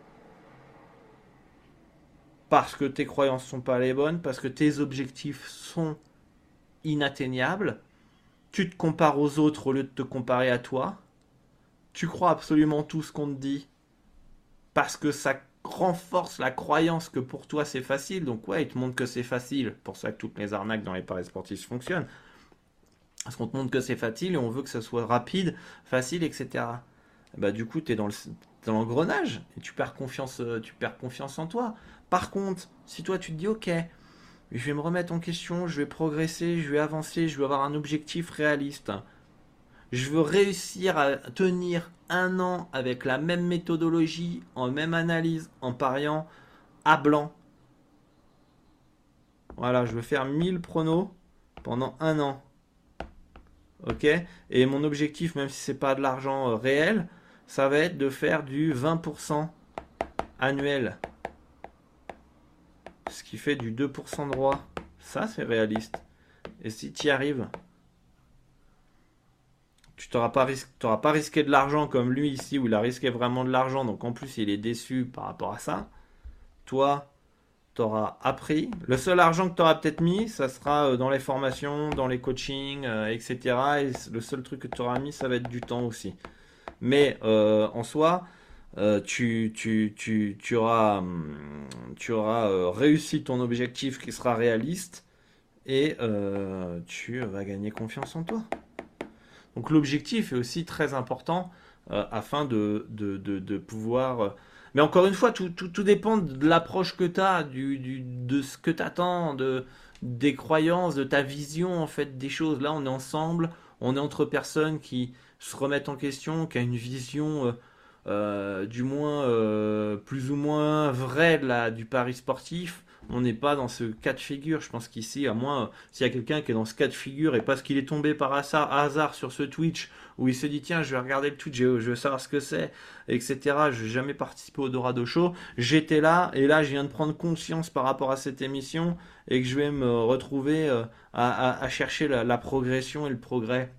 Parce que tes croyances sont pas les bonnes, parce que tes objectifs sont inatteignables. Tu te compares aux autres au lieu de te comparer à toi. Tu crois absolument tout ce qu'on te dit parce que ça renforce la croyance que pour toi c'est facile. Donc ouais, il te montre que c'est facile. Pour ça que toutes les arnaques dans les paris sportifs fonctionnent. Parce qu'on te montre que c'est facile et on veut que ça soit rapide, facile, etc. Bah du coup, tu es dans le dans l'engrenage et tu perds confiance, euh, tu perds confiance en toi. Par contre, si toi tu te dis ok, je vais me remettre en question, je vais progresser, je vais avancer, je vais avoir un objectif réaliste. Je veux réussir à tenir un an avec la même méthodologie, en même analyse, en pariant à blanc. Voilà, je veux faire 1000 pronos pendant un an. Ok? Et mon objectif, même si c'est pas de l'argent euh, réel, ça va être de faire du 20% annuel. Ce qui fait du 2% de droit. Ça, c'est réaliste. Et si tu y arrives, tu n'auras pas, risqué de l'argent comme lui ici, où il a risqué vraiment de l'argent. Donc en plus, il est déçu par rapport à ça. Toi, tu auras appris. Le seul argent que tu auras peut-être mis, ça sera euh, dans les formations, dans les coachings, euh, etc. Et le seul truc que tu auras mis, ça va être du temps aussi. Mais euh, en soi, tu, auras, hum, tu auras réussi ton objectif qui sera réaliste et tu vas gagner confiance en toi. Donc l'objectif est aussi très important afin de, pouvoir mais encore une fois, tout, dépend de l'approche que tu as, du, de ce que tu attends, de, des croyances, de ta vision en fait des choses. Là, on est ensemble, on est entre personnes qui se remettent en question, qui a une vision euh, euh, du moins euh, plus ou moins vraie du pari sportif on n'est pas dans ce cas de figure. Je pense qu'ici, à moins s'il y a quelqu'un qui est dans ce cas de figure et parce qu'il est tombé par hasard, sur ce Twitch où il se dit tiens, je vais regarder le Twitch, je veux savoir ce que c'est, etc. Je n'ai jamais participé au Dorado Show. J'étais là et là, je viens de prendre conscience par rapport à cette émission et que je vais me retrouver euh, à, chercher la, progression et le progrès.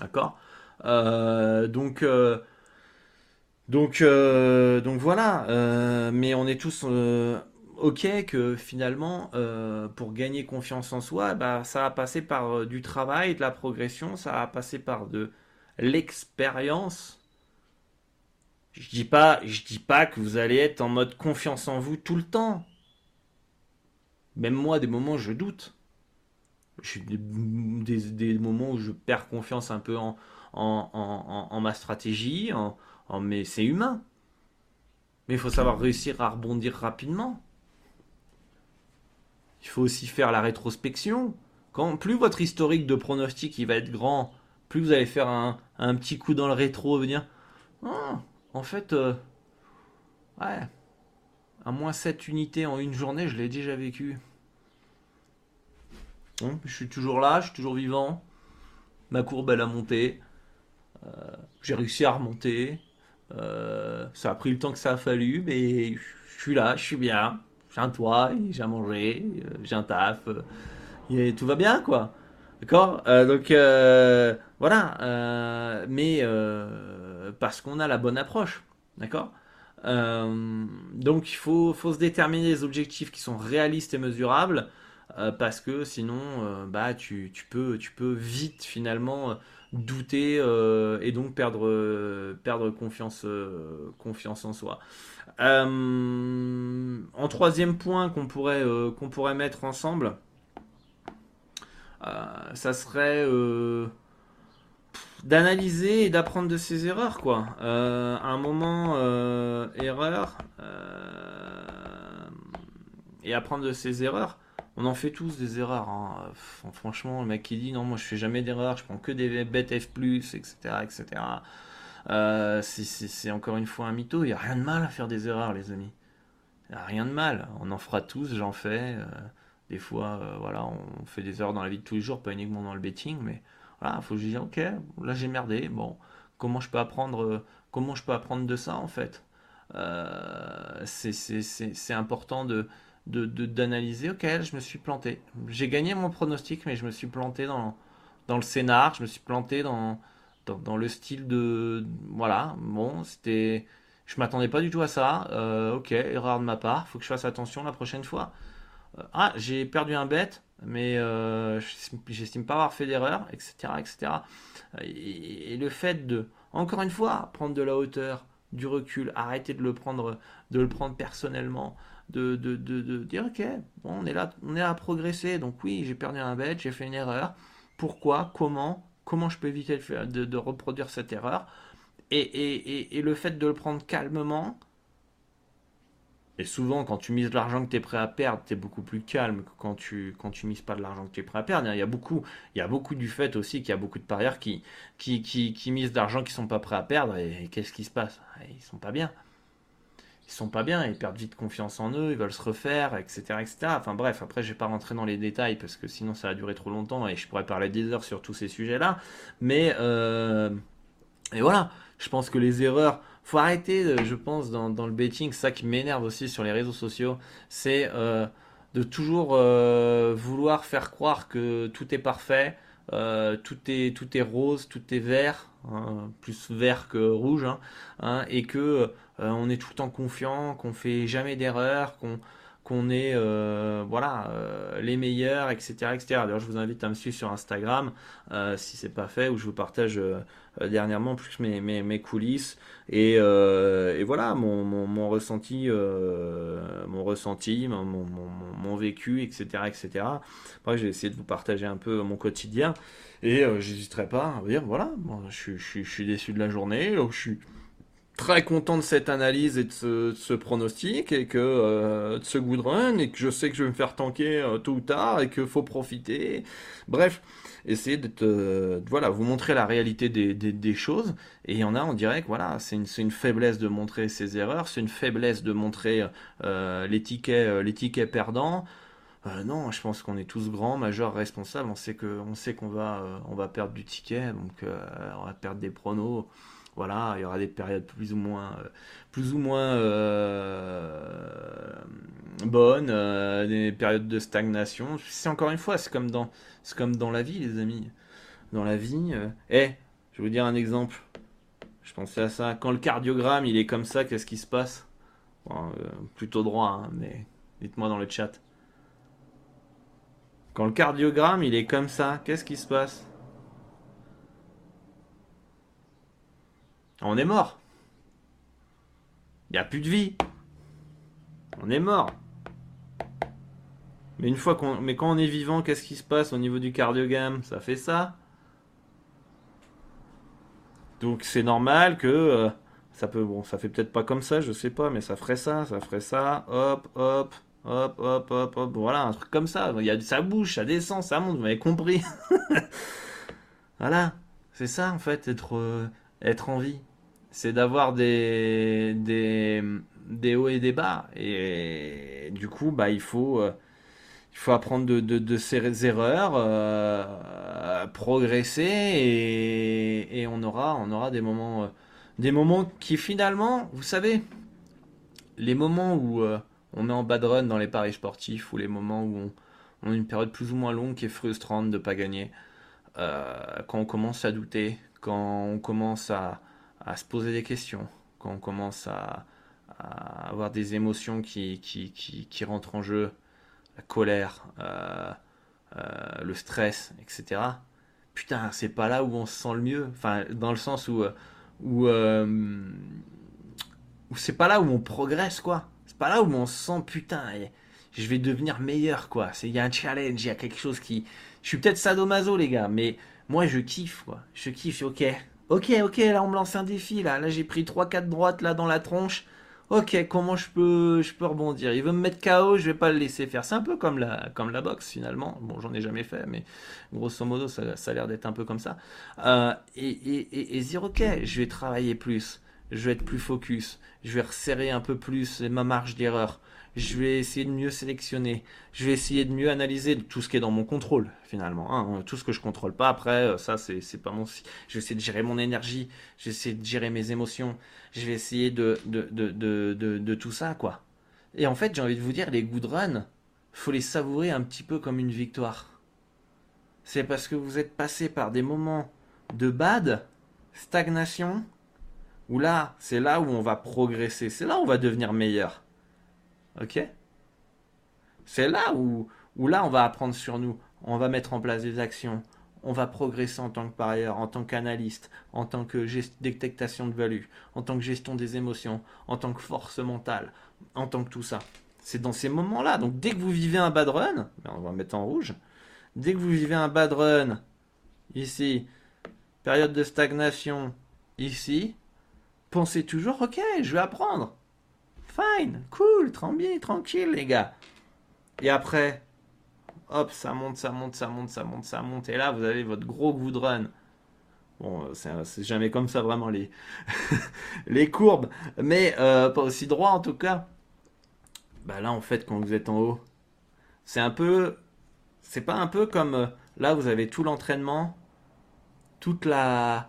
D'accord? Euh, Donc. Euh, donc, donc voilà, mais on est tous ok que finalement, euh, pour gagner confiance en soi, bah, ça a passé par euh, du travail, de la progression, ça a passé par de l'expérience. Je dis pas, je dis pas que vous allez être en mode confiance en vous tout le temps. Même moi, des moments, je doute. J'ai des, moments où je perds confiance un peu en, en, ma stratégie, en, mais c'est humain. Mais il faut savoir réussir à rebondir rapidement. Il faut aussi faire la rétrospection. Plus votre historique de pronostic il va être grand, plus vous allez faire un, petit coup dans le rétro, venir. Ah, en fait, euh, ouais, à moins 7 unités en une journée, je l'ai déjà vécu. je suis toujours là, je suis toujours vivant. Ma courbe, elle a monté. Euh, j'ai réussi à remonter. Euh, ça a pris le temps que ça a fallu, mais je suis là, je suis bien j'ai un toit, j'ai à manger, euh, j'ai un taf, euh, et tout va bien, quoi. D'accord? Euh, Donc, voilà. mais parce qu'on a la bonne approche. D'accord? Donc, il faut, faut se déterminer des objectifs qui sont réalistes et mesurables. parce que sinon, bah, tu, tu, peux, tu peux vite finalement douter et donc perdre, perdre confiance, confiance en soi. Euh, en troisième point qu'on pourrait, euh, qu'on pourrait mettre ensemble, euh, ça serait d'analyser et d'apprendre de ses erreurs quoi. un moment erreur et apprendre de ses erreurs. On en fait tous des erreurs. Hein. Franchement, le mec qui dit non, moi je fais jamais d'erreurs, je prends que des bêtes F+, etc., etc. Euh, c'est encore une fois un mytho. Il n'y a rien de mal à faire des erreurs, les amis. Il n'y a rien de mal. On en fera tous, j'en fais. Euh, des fois, euh, voilà, on fait des erreurs dans la vie de tous les jours, pas uniquement dans le betting, mais voilà, il faut que je dise, ok, là j'ai merdé. Bon, comment je peux apprendre, comment je peux apprendre de ça en fait? C'est important de d'analyser, ok, je me suis planté. J'ai gagné mon pronostic, mais je me suis planté dans, dans le scénar, je me suis planté dans, dans, le style de voilà bon c'était je m'attendais pas du tout à ça euh, ok erreur de ma part faut que je fasse attention la prochaine fois. Euh, ah j'ai perdu un bet mais euh, j'estime pas avoir fait d'erreur etc etc et, le fait de encore une fois prendre de la hauteur du recul arrêter de le prendre de le prendre personnellement de, de, de, dire ok bon on est là on est à progresser donc oui j'ai perdu un bet j'ai fait une erreur. Pourquoi? Comment? Comment je peux éviter de, reproduire cette erreur et, le fait de le prendre calmement, et souvent, quand tu mises de l'argent que tu es prêt à perdre, tu es beaucoup plus calme que quand tu, quand tu mises pas de l'argent que tu es prêt à perdre. Il y a beaucoup, il y a beaucoup du fait aussi qu'il y a beaucoup de parieurs qui, qui, qui, misent de l'argent qui sont pas prêts à perdre. Et, qu'est-ce qui se passe? Ils sont pas bien ils sont pas bien, ils perdent vite confiance en eux, ils veulent se refaire, etc. etc. Enfin bref, après je vais pas rentrer dans les détails parce que sinon ça va durer trop longtemps et je pourrais parler des heures sur tous ces sujets-là. Mais euh, et voilà, Je pense que les erreurs, faut arrêter, euh, je pense, dans, le betting, ça qui m'énerve aussi sur les réseaux sociaux, c'est euh, de toujours vouloir faire croire que tout est parfait, tout, est, tout est rose, tout est vert, hein, plus vert que rouge, hein, hein, et que on est tout le temps confiant, qu'on fait jamais d'erreur, qu'on qu'on est euh, voilà euh, les meilleurs, etc., etc. D'ailleurs, je vous invite à me suivre sur Instagram euh, si c'est pas fait, où je vous partage dernièrement plus mes, mes, mes coulisses et, et voilà mon, mon, mon ressenti, mon ressenti, mon, mon, mon, vécu, etc., etc. Après, j'ai essayé de vous partager un peu mon quotidien et j'hésiterai pas à dire voilà, je, je, je, suis déçu de la journée, je suis très content de cette analyse et de ce, pronostic et que euh, de ce good run et que je sais que je vais me faire tanker euh, tôt ou tard et qu'il faut profiter. Bref, essayer de, te, voilà vous montrer la réalité des, des, choses et il y en a on dirait que voilà c'est une, une, faiblesse de montrer ses erreurs, c'est une faiblesse de montrer euh, les tickets les tickets perdants. non, je pense qu'on est tous grands, majeurs, responsables. On sait que, on sait qu'on va, on va perdre du ticket, donc on va perdre des pronos. Voilà, il y aura des périodes plus ou moins, euh, euh, bonnes, euh, des périodes de stagnation. C'est encore une fois, c'est comme dans, c'est comme dans la vie, les amis. Dans la vie, eh, je vais vous dire un exemple. Je pensais à ça. Quand le cardiogramme il est comme ça, qu'est-ce qui se passe? Plutôt droit, hein, mais dites-moi dans le chat. Quand le cardiogramme il est comme ça, qu'est-ce qui se passe? On est mort. Il n'y a plus de vie. On est mort. Mais une fois qu'on, mais quand on est vivant, qu'est-ce qui se passe au niveau du cardiogramme Ça fait ça. Donc c'est normal que euh, ça peut, bon, ça fait peut-être pas comme ça, je sais pas, mais ça ferait ça, ça ferait ça, hop, hop, hop, hop, hop, hop, voilà, un truc comme ça. Il y a, ça bouge, ça descend, ça monte, vous m'avez compris. *laughs* voilà, c'est ça en fait, être, euh, être en vie c'est d'avoir des, des, hauts et des bas. Et, du coup, bah, il, faut, euh, il faut apprendre de, de, ses erreurs, euh, progresser, et, on, aura, on aura des moments, euh, des moments qui finalement, vous savez, les moments où on est en bad run dans les paris sportifs, ou les moments où on, on a une période plus ou moins longue qui est frustrante de ne pas gagner, quand on commence à douter, quand on commence à à se poser des questions, quand on commence à, avoir des émotions qui, rentrent en jeu, la colère, euh, euh, le stress, etc. Putain, c'est pas là où on se sent le mieux. Enfin, dans le sens où, où, euh, où c'est pas là où on progresse, quoi. C'est pas là où on se sent, putain, je vais devenir meilleur, quoi. Il y a un challenge, il y a quelque chose qui. Je suis peut-être sadomaso, les gars, mais moi je kiffe, quoi. Je kiffe, ok, Ok, ok, là on me lance un défi, là. Là j'ai pris 3-4 droites là dans la tronche. Ok, comment je peux, je peux rebondir? Il veut me mettre KO, je vais pas le laisser faire. C'est un peu comme la, comme la boxe finalement. Bon, j'en ai jamais fait, mais grosso modo, ça, a l'air d'être un peu comme ça. Euh, et, et, et, dire, ok, je vais travailler plus, je vais être plus focus, je vais resserrer un peu plus ma marge d'erreur je vais essayer de mieux sélectionner, je vais essayer de mieux analyser tout ce qui est dans mon contrôle finalement. Hein. Tout ce que je contrôle pas, après, euh, ça c'est pas mon. Je vais essayer de gérer mon énergie, je vais essayer de gérer mes émotions, je vais essayer de, de, de, de, de tout ça quoi. Et en fait, j'ai envie de vous dire, les good runs, faut les savourer un petit peu comme une victoire. C'est parce que vous êtes passé par des moments de bad, stagnation, où là, c'est là où on va progresser, c'est là où on va devenir meilleur. Ok C'est là où, où là on va apprendre sur nous, on va mettre en place des actions, on va progresser en tant que parieur, en tant qu'analyste, en tant que détectation de value, en tant que gestion des émotions, en tant que force mentale, en tant que tout ça. C'est dans ces moments-là. Donc dès que vous vivez un bad run, ben, on va mettre en rouge, dès que vous vivez un bad run, ici, période de stagnation, ici, pensez toujours, ok, je vais apprendre. Fine, cool, tranquille, les gars. Et après, hop, ça monte, ça monte, ça monte, ça monte, ça monte. Et là, vous avez votre gros good run. Bon, c'est jamais comme ça vraiment les, *laughs* les courbes, mais euh, pas aussi droit en tout cas. Bah là, en fait, quand vous êtes en haut, c'est un peu. C'est pas un peu comme. Euh, là, vous avez tout l'entraînement, toute la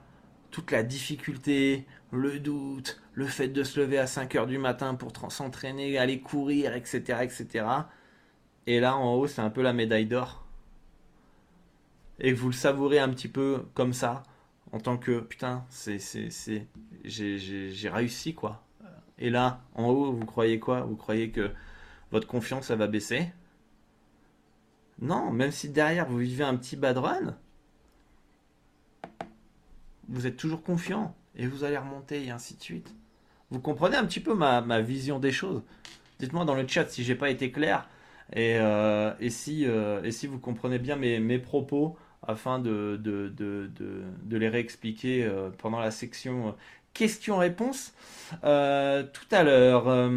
toute la difficulté, le doute, le fait de se lever à 5 heures du matin pour s'entraîner, aller courir, etc., etc. Et là, en haut, c'est un peu la médaille d'or. Et vous le savourez un petit peu comme ça, en tant que putain, c'est, c'est, c'est, j'ai réussi quoi. Et là, en haut, vous croyez quoi? Vous croyez que votre confiance, va baisser? Non, même si derrière vous vivez un petit bad run, vous êtes toujours confiant et vous allez remonter et ainsi de suite. Vous comprenez un petit peu ma, vision des choses? Dites-moi dans le chat si j'ai pas été clair et, euh, et, si, euh, et si vous comprenez bien mes, mes propos afin de, de, de, de, les réexpliquer euh, pendant la section questions-réponses tout à l'heure.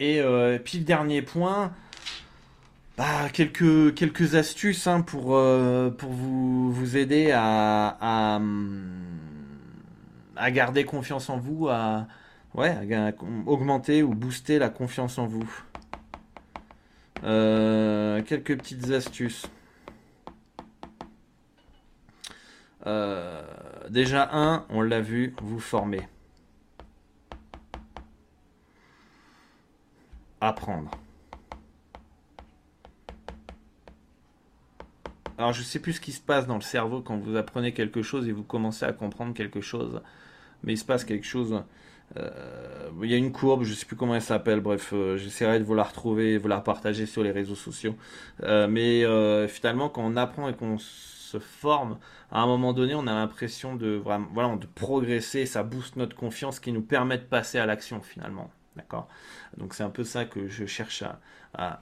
Et, puis le dernier point, bah, quelques, quelques astuces hein, pour, pour vous, vous aider à, à, à, garder confiance en vous, à, à augmenter ou booster la confiance en vous. Euh, quelques petites astuces. Euh, déjà un, on l'a vu, vous former. Apprendre. Alors je sais plus ce qui se passe dans le cerveau quand vous apprenez quelque chose et vous commencez à comprendre quelque chose, mais il se passe quelque chose euh, il y a une courbe, je ne sais plus comment elle s'appelle, bref, euh, j'essaierai de vous la retrouver, vous la partager sur les réseaux sociaux. Euh, mais finalement, quand on apprend et qu'on se forme, à un moment donné, on a l'impression de, voilà, de progresser, ça booste notre confiance, qui nous permet de passer à l'action finalement. D'accord? Donc c'est un peu ça que je cherche à,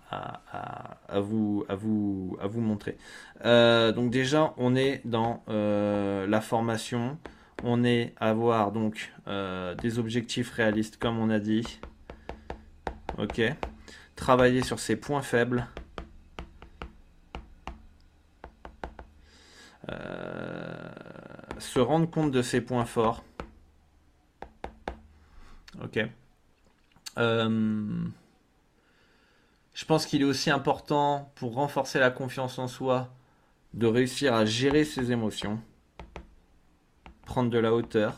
vous, à, vous, à vous montrer. donc déjà, on est dans la formation on est à avoir donc euh, des objectifs réalistes comme on a dit. Ok. Travailler sur ses points faibles. Euh, se rendre compte de ses points forts. Ok. Euh, je pense qu'il est aussi important pour renforcer la confiance en soi de réussir à gérer ses émotions prendre de la hauteur,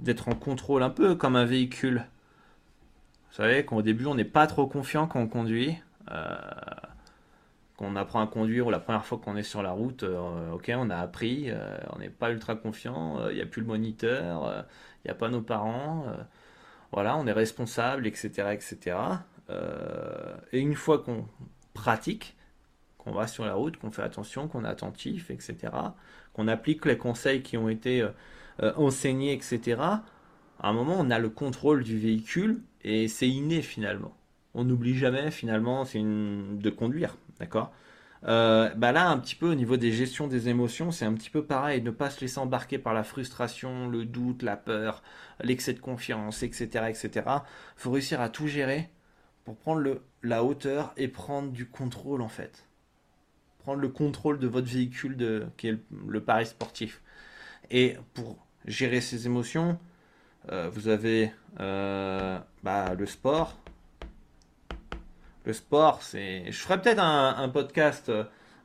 d'être en contrôle un peu comme un véhicule. Vous savez qu'au début on n'est pas trop confiant quand on conduit. Euh, qu'on apprend à conduire ou la première fois qu'on est sur la route, euh, ok, on a appris, euh, on n'est pas ultra confiant, il n'y a plus le moniteur, il n'y a pas nos parents, voilà, on est responsable, etc., etc. et une fois qu'on pratique, qu'on va sur la route, qu'on fait attention, qu'on est attentif, etc., qu'on applique les conseils qui ont été euh, euh, enseignés, etc., à un moment, on a le contrôle du véhicule et c'est inné finalement. On n'oublie jamais finalement de conduire, d'accord? Euh, bah là, un petit peu au niveau des gestions des émotions, c'est un petit peu pareil, ne pas se laisser embarquer par la frustration, le doute, la peur, l'excès de confiance, etc., etc. Faut réussir à tout gérer pour prendre la hauteur et prendre du contrôle en fait prendre le contrôle de votre véhicule de, qui est le, pari sportif. Et pour gérer ses émotions, euh, vous avez euh, bah, le sport. Le sport, c'est. Je ferai peut-être un, podcast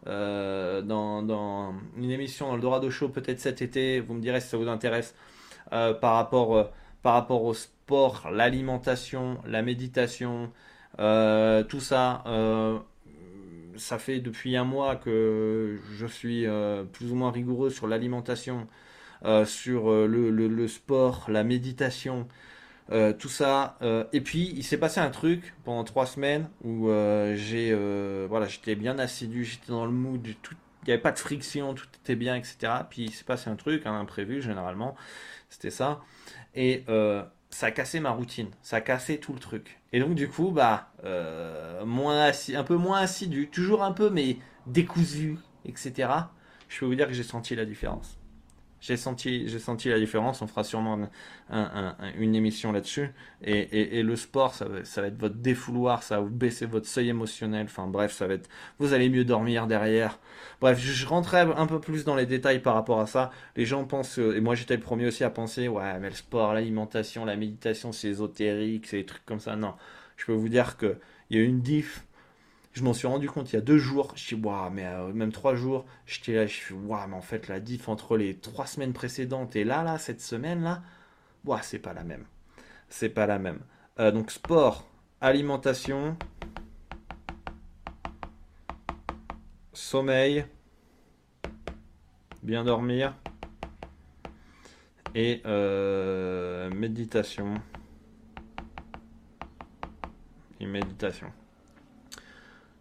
euh, dans, dans, une émission dans le Dorado Show, peut-être cet été. Vous me direz si ça vous intéresse par, rapport, par rapport au sport, l'alimentation, la méditation, tout ça ça fait depuis un mois que je suis euh, plus ou moins rigoureux sur l'alimentation, euh, sur euh, le, sport, la méditation, tout ça. et puis il s'est passé un truc pendant trois semaines où j'étais bien assidu, j'étais dans le mood, il n'y avait pas de friction, tout était bien, etc. Puis il s'est passé un truc, un imprévu généralement, c'était ça. Et ça a cassé ma routine, ça a cassé tout le truc. Et donc du coup, bah, euh, moins un peu moins assidu, toujours un peu mais décousu, etc. Je peux vous dire que j'ai senti la différence. J'ai senti, senti la différence. On fera sûrement une émission là-dessus. Et, le sport, ça va, être votre défouloir, ça va vous baisser votre seuil émotionnel. Enfin bref, ça va être, vous allez mieux dormir derrière. Bref, je, rentrerai un peu plus dans les détails par rapport à ça. Les gens pensent, euh, et moi j'étais le premier aussi à penser, ouais, mais le sport, l'alimentation, la méditation, c'est ésotérique, c'est des trucs comme ça. Non, je peux vous dire que il y a une diff Je m'en suis rendu compte il y a deux jours. Je suis, waouh, mais euh, même trois jours. J'étais là, je suis, waouh, mais en fait, la diff entre les trois semaines précédentes et là, là, cette semaine-là, waouh, c'est pas la même. C'est pas la même. Euh, donc, sport, alimentation, sommeil, bien dormir et euh, méditation. Et méditation.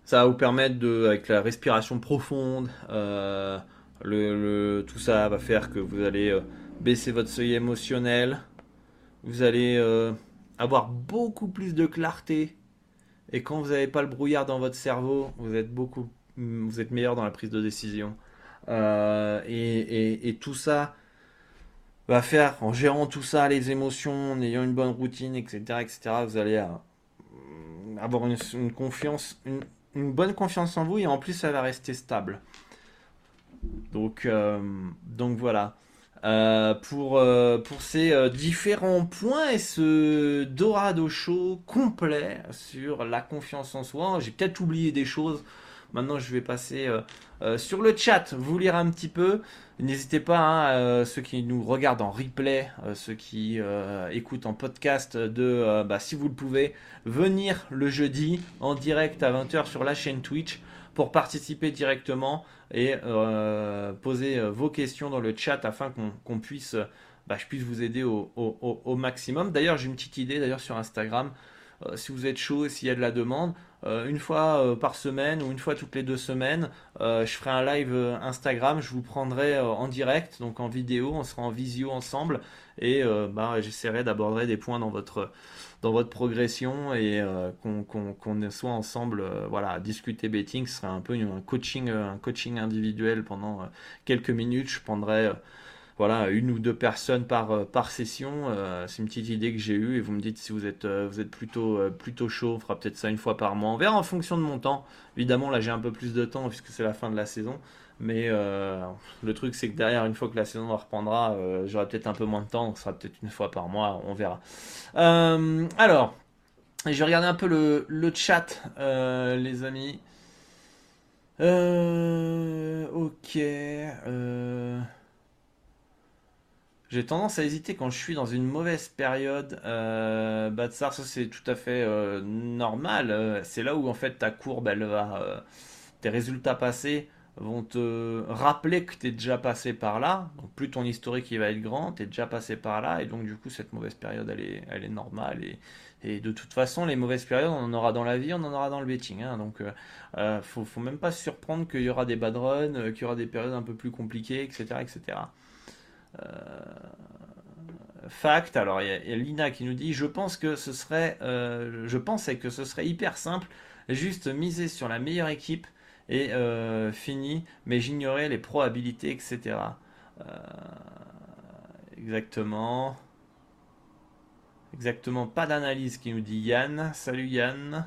Ça va vous permettre de, avec la respiration profonde, euh, le, tout ça va faire que vous allez euh, baisser votre seuil émotionnel, vous allez euh, avoir beaucoup plus de clarté, et quand vous n'avez pas le brouillard dans votre cerveau, vous êtes beaucoup, vous êtes meilleur dans la prise de décision. Et, tout ça va faire, en gérant tout ça, les émotions, en ayant une bonne routine, etc., etc., vous allez avoir une, une confiance, une, une bonne confiance en vous et en plus ça va rester stable. Donc, euh, donc voilà. Euh, pour, euh, pour ces différents points et ce Dorado Show complet sur la confiance en soi. J'ai peut-être oublié des choses. Maintenant, je vais passer sur le chat, vous lire un petit peu. N'hésitez pas, hein, ceux qui nous regardent en replay, ceux qui écoutent en podcast, de, bah, si vous le pouvez, venir le jeudi en direct à 20h sur la chaîne Twitch pour participer directement et euh, poser euh, vos questions dans le chat afin qu'on puisse, bah, je puisse vous aider au, maximum. D'ailleurs, j'ai une petite idée d'ailleurs sur Instagram. Euh, si vous êtes chaud et s'il y a de la demande, une fois par semaine ou une fois toutes les deux semaines, je ferai un live Instagram. Je vous prendrai en direct, donc en vidéo, on sera en visio ensemble et bah, j'essaierai d'aborder des points dans votre dans votre progression et euh, qu'on soit ensemble, euh, voilà, discuter betting. Ce serait un peu un coaching, euh, un coaching individuel pendant quelques minutes. Je prendrais voilà, une ou deux personnes par, par session. c'est une petite idée que j'ai eue et vous me dites si vous êtes, êtes plutôt, plutôt chaud. On fera peut-être ça une fois par mois. On verra en fonction de mon temps. Évidemment, là j'ai un peu plus de temps puisque c'est la fin de la saison. Mais euh, le truc, c'est que derrière, une fois que la saison reprendra, euh, j'aurai peut-être un peu moins de temps, donc ce sera peut-être une fois par mois, on verra. Euh, alors, je vais regarder un peu le, le chat, les amis. ok. J'ai tendance à hésiter quand je suis dans une mauvaise période. Euh, ça c'est tout à fait normal. C'est là où en fait ta courbe, elle va, tes résultats passés vont te rappeler que tu es déjà passé par là. Donc plus ton historique va être grand, tu es déjà passé par là. Et donc du coup cette mauvaise période elle est, elle est normale. Et, de toute façon les mauvaises périodes on en aura dans la vie, on en aura dans le betting. Hein. Donc euh, euh faut, faut, même pas se surprendre qu'il y aura des bad runs, euh, qu'il y aura des périodes un peu plus compliquées, etc. etc. Euh, fact, alors il y, a Lina qui nous dit je pense que ce serait je pensais que ce serait hyper simple, juste miser sur la meilleure équipe et euh, fini, mais j'ignorais les probabilités, etc. Euh, exactement. Exactement, pas d'analyse qui nous dit Yann. Salut Yann.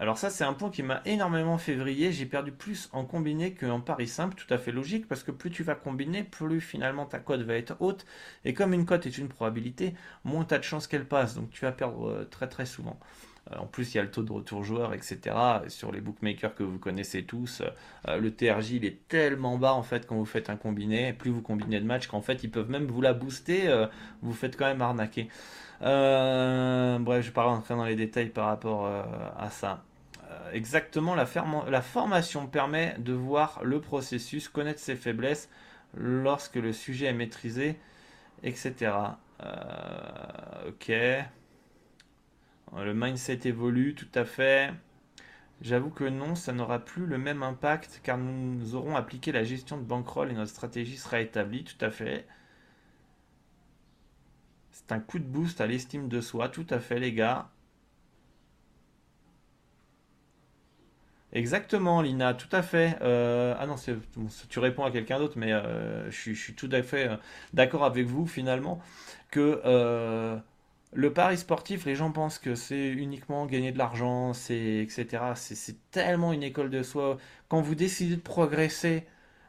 Alors ça, c'est un point qui m'a énormément fait vriller. J'ai perdu plus en combiné qu'en pari simple, tout à fait logique, parce que plus tu vas combiner, plus finalement ta cote va être haute. Et comme une cote est une probabilité, moins tu de chances qu'elle passe. Donc tu vas perdre euh, très très souvent. Euh, en plus, il y a le taux de retour joueur, etc. Sur les bookmakers que vous connaissez tous, euh, le TRJ il est tellement bas en fait quand vous faites un combiné. Plus vous combinez de matchs qu'en fait ils peuvent même vous la booster. vous faites quand même arnaquer. Euh, bref, je ne vais pas rentrer dans les détails par rapport euh, à ça. Euh, exactement, la, la, formation permet de voir le processus, connaître ses faiblesses lorsque le sujet est maîtrisé, etc. ok. Le mindset évolue, tout à fait. J'avoue que non, ça n'aura plus le même impact car nous aurons appliqué la gestion de bankroll et notre stratégie sera établie, tout à fait. C'est un coup de boost à l'estime de soi, tout à fait les gars. Exactement, Lina, tout à fait. Euh, ah non, tu réponds à quelqu'un d'autre, mais euh, je, suis, tout à fait euh, d'accord avec vous finalement que le pari sportif, les gens pensent que c'est uniquement gagner de l'argent, c'est etc. C'est tellement une école de soi. Quand vous décidez de progresser,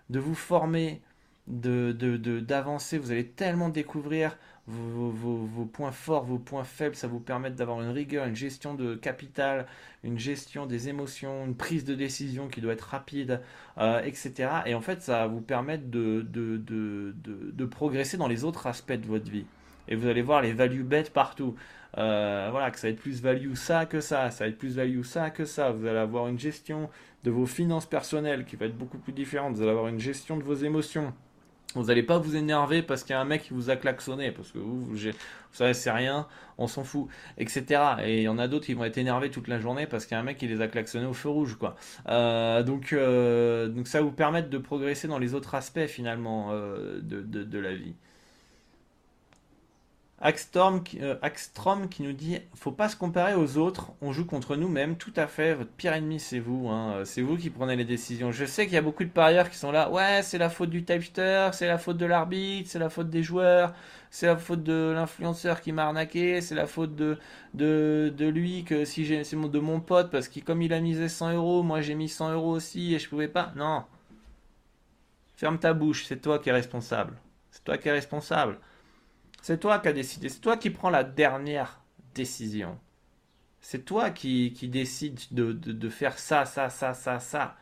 de vous former, d'avancer, de, vous allez tellement découvrir vos, points forts, vos points faibles, ça vous permet d'avoir une rigueur, une gestion de capital, une gestion des émotions, une prise de décision qui doit être rapide, euh, etc. Et en fait, ça va vous permettre de, de, de, progresser dans les autres aspects de votre vie. Et vous allez voir les value bêtes partout. Euh, voilà, que ça va être plus value ça que ça, ça va être plus value ça que ça. Vous allez avoir une gestion de vos finances personnelles qui va être beaucoup plus différente. Vous allez avoir une gestion de vos émotions vous n'allez pas vous énerver parce qu'il y a un mec qui vous a klaxonné, parce que vous, vous, savez, c'est rien, on s'en fout, etc. Et il y en a d'autres qui vont être énervés toute la journée parce qu'il y a un mec qui les a klaxonnés au feu rouge, quoi. Euh, donc, euh, donc ça vous permettre de progresser dans les autres aspects finalement de, de, la vie. Axstorm, euh, qui nous dit faut pas se comparer aux autres, on joue contre nous-mêmes, tout à fait, votre pire ennemi c'est vous, hein. c'est vous qui prenez les décisions. Je sais qu'il y a beaucoup de parieurs qui sont là, ouais c'est la faute du typester, c'est la faute de l'arbitre, c'est la faute des joueurs, c'est la faute de l'influenceur qui m'a arnaqué, c'est la faute de, de, de lui, que si c'est de mon pote, parce que comme il a misé 100 euros, moi j'ai mis 100 euros aussi et je pouvais pas. Non. Ferme ta bouche, c'est toi qui es responsable. C'est toi qui es responsable. C'est toi qui as décidé. C'est toi qui prends la dernière décision. C'est toi qui, qui décides de, faire ça, ça, ça, ça, ça.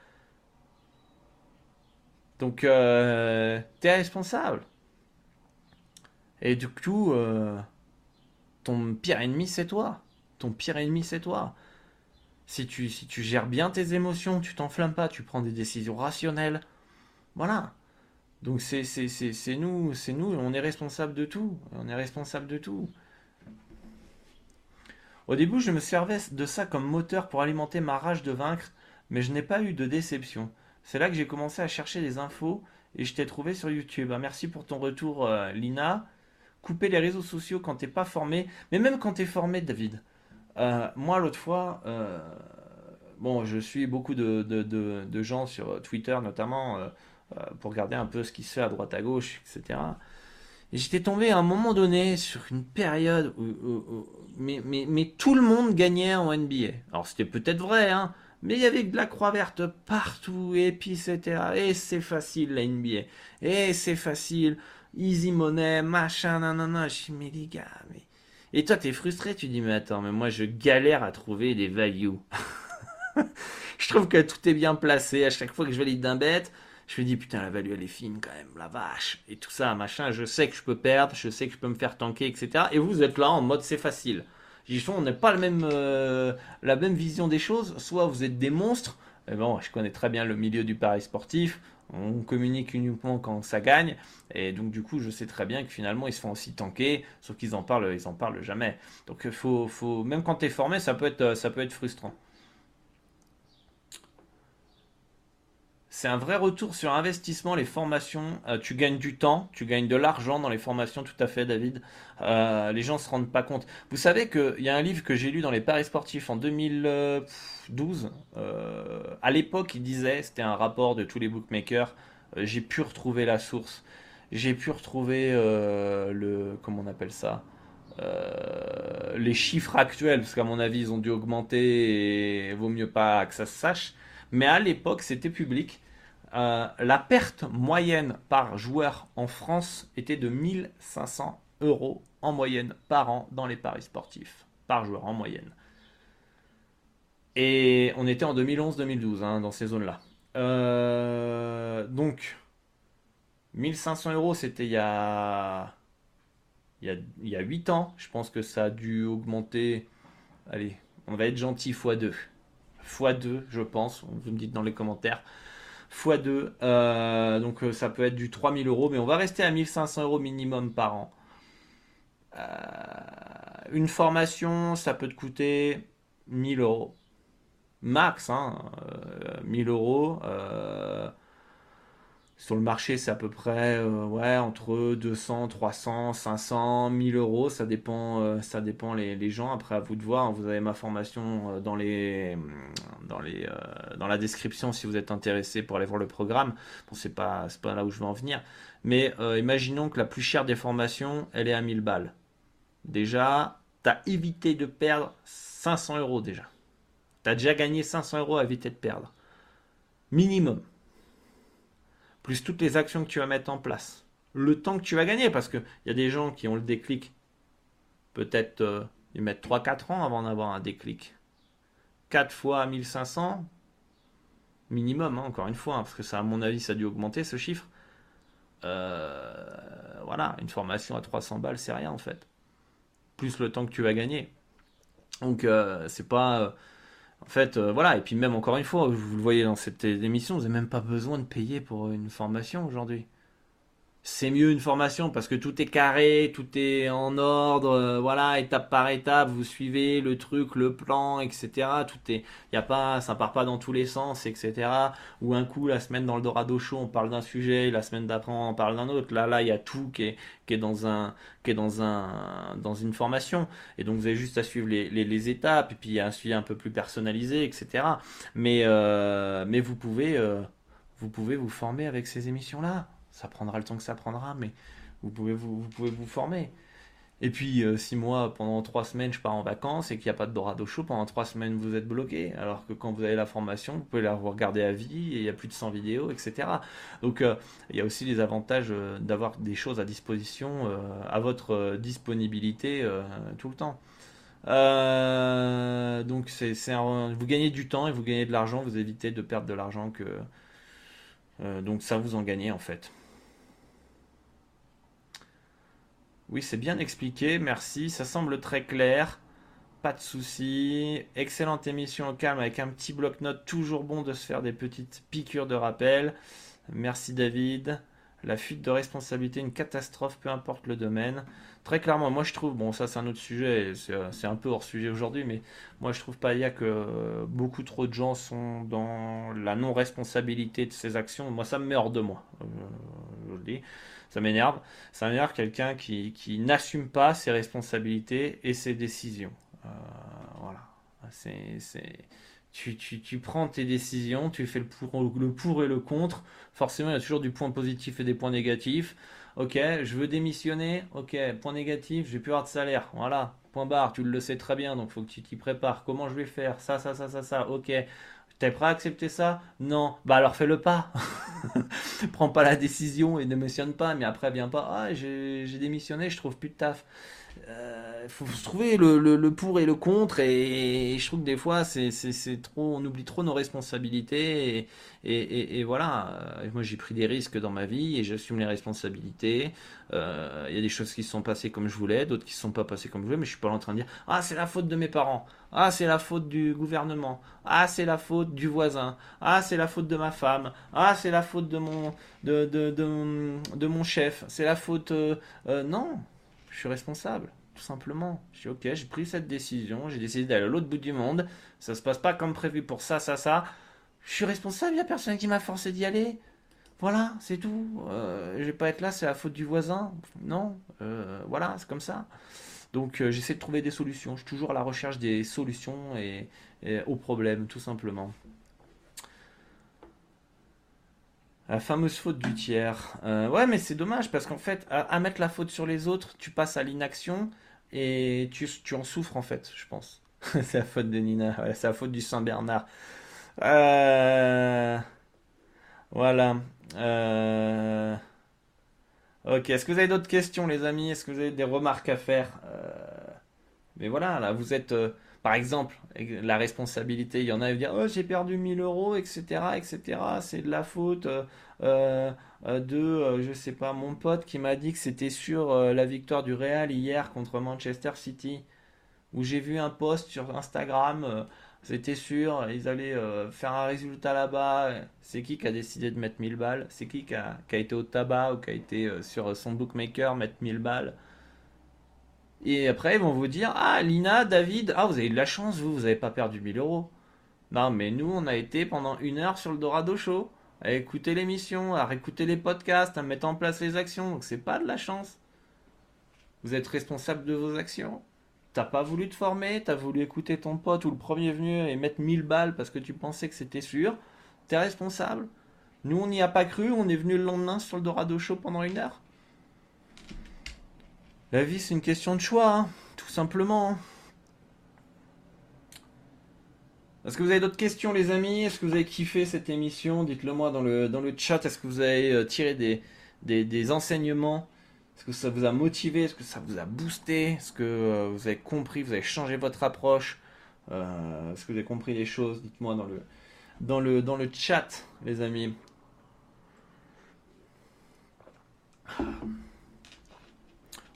Donc, euh, tu es responsable. Et du coup, euh, ton pire ennemi, c'est toi. Ton pire ennemi, c'est toi. Si tu, si tu gères bien tes émotions, tu t'enflammes pas, tu prends des décisions rationnelles. Voilà. Donc c'est nous, c'est nous, on est responsable de tout. On est responsable de tout. Au début, je me servais de ça comme moteur pour alimenter ma rage de vaincre, mais je n'ai pas eu de déception. C'est là que j'ai commencé à chercher des infos et je t'ai trouvé sur YouTube. Ah, merci pour ton retour, euh, Lina. Couper les réseaux sociaux quand t'es pas formé, mais même quand tu es formé, David. Euh, moi, l'autre fois, euh, bon, je suis beaucoup de, gens sur Twitter, notamment pour regarder un peu ce qui se fait à droite à gauche, etc. Et j'étais tombé à un moment donné sur une période où, mais, mais, tout le monde gagnait en NBA. Alors c'était peut-être vrai, hein, mais il y avait de la croix verte partout, et puis etc. Et c'est facile la NBA. Et c'est facile, easy money, machin, nanana. Je dis, mais les gars. Et toi, t'es frustré, tu dis, mais attends, mais moi je galère à trouver des values. *laughs* je trouve que tout est bien placé. À chaque fois que je valide d'un bête, je me dis putain la value elle est fine quand même, la vache, et tout ça, machin, je sais que je peux perdre, je sais que je peux me faire tanker, etc. Et vous êtes là en mode c'est facile. J'y on n'a pas même, euh, la même vision des choses, soit vous êtes des monstres, et bon, je connais très bien le milieu du pari sportif, on communique uniquement quand ça gagne, et donc du coup je sais très bien que finalement ils se font aussi tanker, sauf qu'ils en parlent, ils en parlent jamais. Donc faut, faut, même quand tu es formé, ça peut être, ça peut être frustrant. C'est un vrai retour sur investissement, les formations. Euh, tu gagnes du temps, tu gagnes de l'argent dans les formations, tout à fait, David. Euh, les gens ne se rendent pas compte. Vous savez qu'il y a un livre que j'ai lu dans les paris sportifs en 2012. Euh, à l'époque, il disait, c'était un rapport de tous les bookmakers. j'ai pu retrouver la source. J'ai pu retrouver le. Comment on appelle ça les chiffres actuels, parce qu'à mon avis, ils ont dû augmenter et vaut mieux pas que ça se sache. Mais à l'époque, c'était public. Euh, la perte moyenne par joueur en France était de 1500 euros en moyenne par an dans les paris sportifs. Par joueur en moyenne. Et on était en 2011-2012 hein, dans ces zones-là. Euh, donc, 1500 euros, c'était il y a, il, y a, 8 ans. Je pense que ça a dû augmenter. Allez, on va être gentil, x2. x2, je pense. Vous me dites dans les commentaires x 2. Euh, donc euh, ça peut être du 3000 euros, mais on va rester à 1500 euros minimum par an. Euh, une formation, ça peut te coûter 1000 euros. Max, hein, 1000 euros. Sur le marché, c'est à peu près euh, ouais, entre 200, 300, 500, 1000 euros. Ça dépend, euh, ça dépend les, gens. Après, à vous de voir. Vous avez ma formation euh, dans, les, dans, les, dans la description si vous êtes intéressé pour aller voir le programme. Bon, c'est pas, pas là où je veux en venir. Mais imaginons que la plus chère des formations, elle est à 1000 balles. Déjà, tu as évité de perdre 500 euros déjà. Tu as déjà gagné 500 euros à éviter de perdre. Minimum. Plus toutes les actions que tu vas mettre en place, le temps que tu vas gagner, parce qu'il y a des gens qui ont le déclic, peut-être euh, ils mettent 3-4 ans avant d'avoir un déclic. 4 fois 1500, minimum, hein, encore une fois, hein, parce que ça, à mon avis, ça a dû augmenter ce chiffre. Euh, voilà, une formation à 300 balles, c'est rien en fait. Plus le temps que tu vas gagner. Donc, euh, c'est pas. En fait, euh, voilà. Et puis, même encore une fois, vous le voyez dans cette émission, vous n'avez même pas besoin de payer pour une formation aujourd'hui c'est mieux une formation parce que tout est carré, tout est en ordre, euh, voilà, étape par étape, vous suivez le truc, le plan, etc. Tout est, y a pas, ça part pas dans tous les sens, etc. Ou un coup, la semaine dans le Dorado Show, on parle d'un sujet, la semaine d'après, on parle d'un autre. Là, là, il y a tout qui est, qui est dans un, qui est dans un, dans une formation. Et donc, vous avez juste à suivre les, les, étapes, et puis il y a un suivi un peu plus personnalisé, etc. Mais, euh, mais vous pouvez, euh, vous pouvez vous former avec ces émissions-là ça prendra le temps que ça prendra, mais vous pouvez vous, former. Et puis, euh, si moi, pendant trois semaines, je pars en vacances et qu'il n'y a pas de Dorado Show, pendant trois semaines, vous êtes bloqué. Alors que quand vous avez la formation, vous pouvez la regarder à vie et il y a plus de 100 vidéos, etc. Donc, euh, il y a aussi les avantages euh, d'avoir des choses à disposition, à votre disponibilité tout le temps. donc, vous gagnez du temps et vous gagnez de l'argent, vous évitez de perdre de l'argent que. donc, ça vous en gagnez en fait. Oui, c'est bien expliqué, merci. Ça semble très clair. Pas de souci. Excellente émission au calme avec un petit bloc-notes. Toujours bon de se faire des petites piqûres de rappel. Merci David. La fuite de responsabilité, une catastrophe, peu importe le domaine. Très clairement, moi je trouve, bon ça c'est un autre sujet, c'est un peu hors sujet aujourd'hui, mais moi je trouve pas il y a que beaucoup trop de gens sont dans la non-responsabilité de ces actions. Moi ça me met hors de moi, euh, je le dis ça m'énerve. Ça m'énerve quelqu'un qui, n'assume pas ses responsabilités et ses décisions. Euh, voilà. C'est, tu, tu, prends tes décisions, tu fais le pour, le pour et le contre. Forcément, il y a toujours du point positif et des points négatifs. Ok, je veux démissionner. Ok, point négatif, j'ai plus avoir de salaire. Voilà, point barre, tu le sais très bien, donc il faut que tu t'y prépares. Comment je vais faire? Ça, ça, ça, ça, ça. Ok, T'es prêt à accepter ça? Non. Bah alors fais-le pas. *laughs* Prends pas la décision et ne démissionne pas. Mais après, viens pas. Ah, j'ai démissionné, je trouve plus de taf. Il euh, faut se trouver le, pour et le contre et, je trouve que des fois c'est trop on oublie trop nos responsabilités et, voilà. Euh, moi j'ai pris des risques dans ma vie et j'assume les responsabilités. Euh, il y a des choses qui se sont passées comme je voulais d'autres qui se sont pas passées comme je voulais mais je suis pas en train de dire ah c'est la faute de mes parents. Ah c'est la faute du gouvernement. Ah c'est la faute du voisin. Ah c'est la faute de ma femme. Ah c'est la faute de mon de, mon chef. C'est la faute non je suis responsable, tout simplement. Je suis ok, j'ai pris cette décision, j'ai décidé d'aller à l'autre bout du monde, ça se passe pas comme prévu pour ça, ça, ça. Je suis responsable, il n'y a personne qui m'a forcé d'y aller. Voilà, c'est tout. Euh, je vais pas être là, c'est la faute du voisin. Non, euh, voilà, c'est comme ça. Donc euh, j'essaie de trouver des solutions. Je suis toujours à la recherche des solutions et aux problèmes, tout simplement. La fameuse faute du tiers. Euh, ouais, mais c'est dommage parce qu'en fait, à, mettre la faute sur les autres, tu passes à l'inaction et tu, en souffres en fait, je pense. *laughs* c'est la faute de Nina, c'est la faute du Saint-Bernard. Euh, voilà. Euh, ok, est-ce que vous avez d'autres questions, les amis? Est-ce que vous avez des remarques à faire? Mais voilà, là, vous êtes par exemple, la responsabilité, il y en a qui dire oh, j'ai perdu 1000 euros, etc., etc. C'est de la faute euh, euh, de, euh, je sais pas, mon pote qui m'a dit que c'était sur la victoire du Real hier contre Manchester City, où j'ai vu un post sur Instagram, c'était sûr, ils allaient faire un résultat là-bas. C'est qui qui a décidé de mettre 1000 balles? C'est qui qui a, qui a, été au tabac ou qui a été sur son bookmaker mettre 1000 balles? Et après, ils vont vous dire Ah, Lina, David, ah, vous avez eu de la chance, vous, vous n'avez pas perdu 1000 euros. Non, mais nous, on a été pendant une heure sur le Dorado Show, à écouter l'émission, à réécouter les podcasts, à mettre en place les actions. Donc, c'est pas de la chance. Vous êtes responsable de vos actions. T'as pas voulu te former, t'as voulu écouter ton pote ou le premier venu et mettre 1000 balles parce que tu pensais que c'était sûr. T'es responsable. Nous, on n'y a pas cru, on est venu le lendemain sur le Dorado Show pendant une heure. La vie, c'est une question de choix, hein, tout simplement. Hein. Est-ce que vous avez d'autres questions, les amis? Est-ce que vous avez kiffé cette émission? Dites-le moi dans le, chat. Est-ce que vous avez euh, tiré des, enseignements? Est-ce que ça vous a motivé? Est-ce que ça vous a boosté? Est-ce que euh, vous avez compris Vous avez changé votre approche? Euh, Est-ce que vous avez compris les choses? Dites-moi dans le, dans, dans le chat, les amis.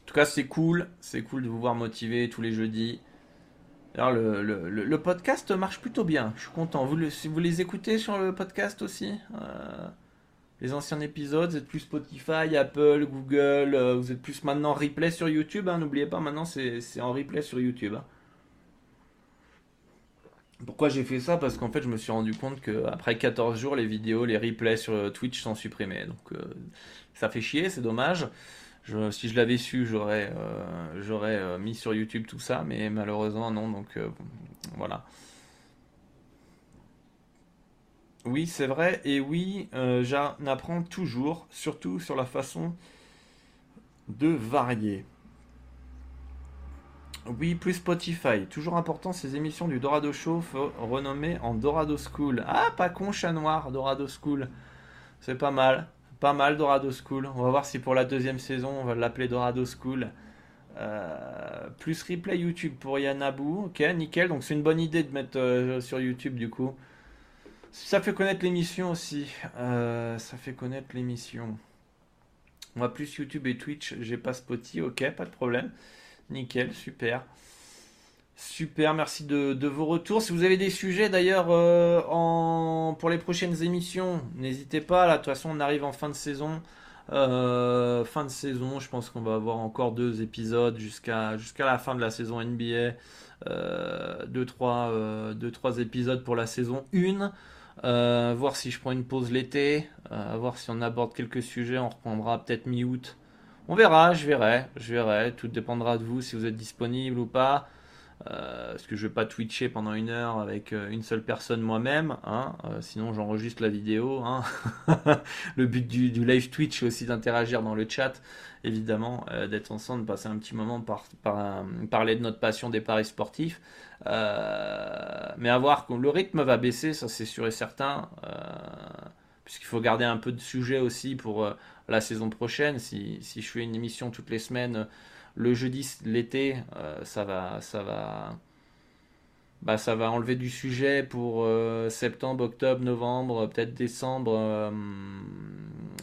En tout cas, c'est cool. C'est cool de vous voir motiver tous les jeudis. Alors le, le, podcast marche plutôt bien, je suis content. Vous, les écoutez sur le podcast aussi euh, Les anciens épisodes, vous êtes plus Spotify, Apple, Google, euh, vous êtes plus maintenant replay sur YouTube, hein, n'oubliez pas, maintenant c'est en replay sur YouTube. Hein. Pourquoi j'ai fait ça? Parce qu'en fait je me suis rendu compte qu'après 14 jours, les vidéos, les replays sur Twitch sont supprimés. Donc euh, ça fait chier, c'est dommage si je l'avais su, j'aurais euh, euh, mis sur YouTube tout ça, mais malheureusement non, donc euh, voilà. Oui, c'est vrai, et oui, j'en apprends toujours, surtout sur la façon de varier. Oui, plus Spotify. Toujours important, ces émissions du Dorado Show renommées en Dorado School. Ah, pas con, chat noir, Dorado School. C'est pas mal. Pas mal Dorado School. On va voir si pour la deuxième saison, on va l'appeler Dorado School. Euh, plus replay YouTube pour Yanabu. Ok, nickel. Donc c'est une bonne idée de mettre euh, sur YouTube du coup. Ça fait connaître l'émission aussi. Euh, ça fait connaître l'émission. On va plus YouTube et Twitch. J'ai pas Spotify. Ok, pas de problème. Nickel, super. Super, merci de, vos retours. Si vous avez des sujets d'ailleurs euh, pour les prochaines émissions, n'hésitez pas. Là, de toute façon, on arrive en fin de saison. Euh, fin de saison, je pense qu'on va avoir encore deux épisodes jusqu'à la fin de la saison NBA. Euh, deux, trois, deux, trois épisodes pour la saison 1. voir si je prends une pause l'été. voir si on aborde quelques sujets. On reprendra peut-être mi-août. On verra, je verrai, je verrai. Tout dépendra de vous si vous êtes disponible ou pas. Euh, parce que je vais pas twitcher pendant une heure avec euh, une seule personne moi-même, hein, euh, sinon j'enregistre la vidéo. Hein. *laughs* le but du, live Twitch c'est aussi d'interagir dans le chat, évidemment, d'être ensemble, passer un petit moment par, par parler de notre passion des paris sportifs. mais à voir le rythme va baisser, ça c'est sûr et certain, puisqu'il faut garder un peu de sujet aussi pour la saison prochaine. Si je fais une émission toutes les semaines le jeudi, l'été, euh, ça va, ça va, bah, ça va enlever du sujet pour euh, septembre, octobre, novembre, peut-être décembre, euh,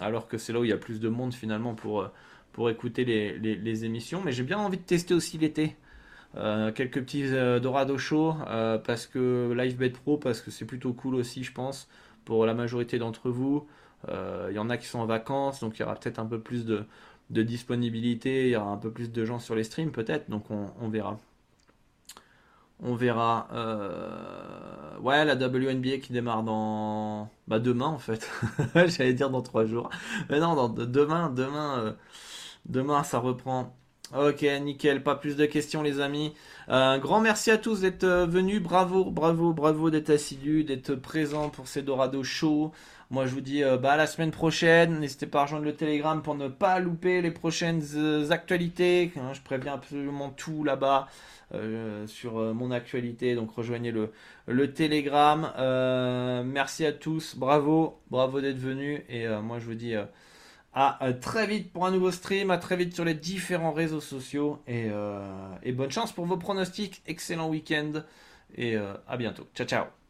alors que c'est là où il y a plus de monde finalement pour, écouter les, émissions. Mais j'ai bien envie de tester aussi l'été. quelques petits Dorado Show parce que Live Pro parce que c'est plutôt cool aussi je pense pour la majorité d'entre vous il y en a qui sont en vacances donc il y aura peut-être un peu plus de, de disponibilité, il y aura un peu plus de gens sur les streams peut-être, donc on, verra. On verra. Euh, ouais, la WNBA qui démarre dans. Bah, demain en fait. *laughs* J'allais dire dans trois jours. Mais non, dans, demain, demain, euh, demain ça reprend. Ok, nickel. Pas plus de questions, les amis. Un grand merci à tous d'être venus. Bravo, bravo, bravo d'être assidus, d'être présents pour ces Dorado Show. Moi, je vous dis euh, bah, à la semaine prochaine. N'hésitez pas à rejoindre le Telegram pour ne pas louper les prochaines euh, actualités. Hein, je préviens absolument tout là-bas euh, sur mon actualité. Donc, rejoignez le, le Telegram. merci à tous. Bravo. Bravo d'être venus. Et moi, je vous dis à très vite pour un nouveau stream. À très vite sur les différents réseaux sociaux. Et, et bonne chance pour vos pronostics. Excellent week-end. Et à bientôt. Ciao, ciao.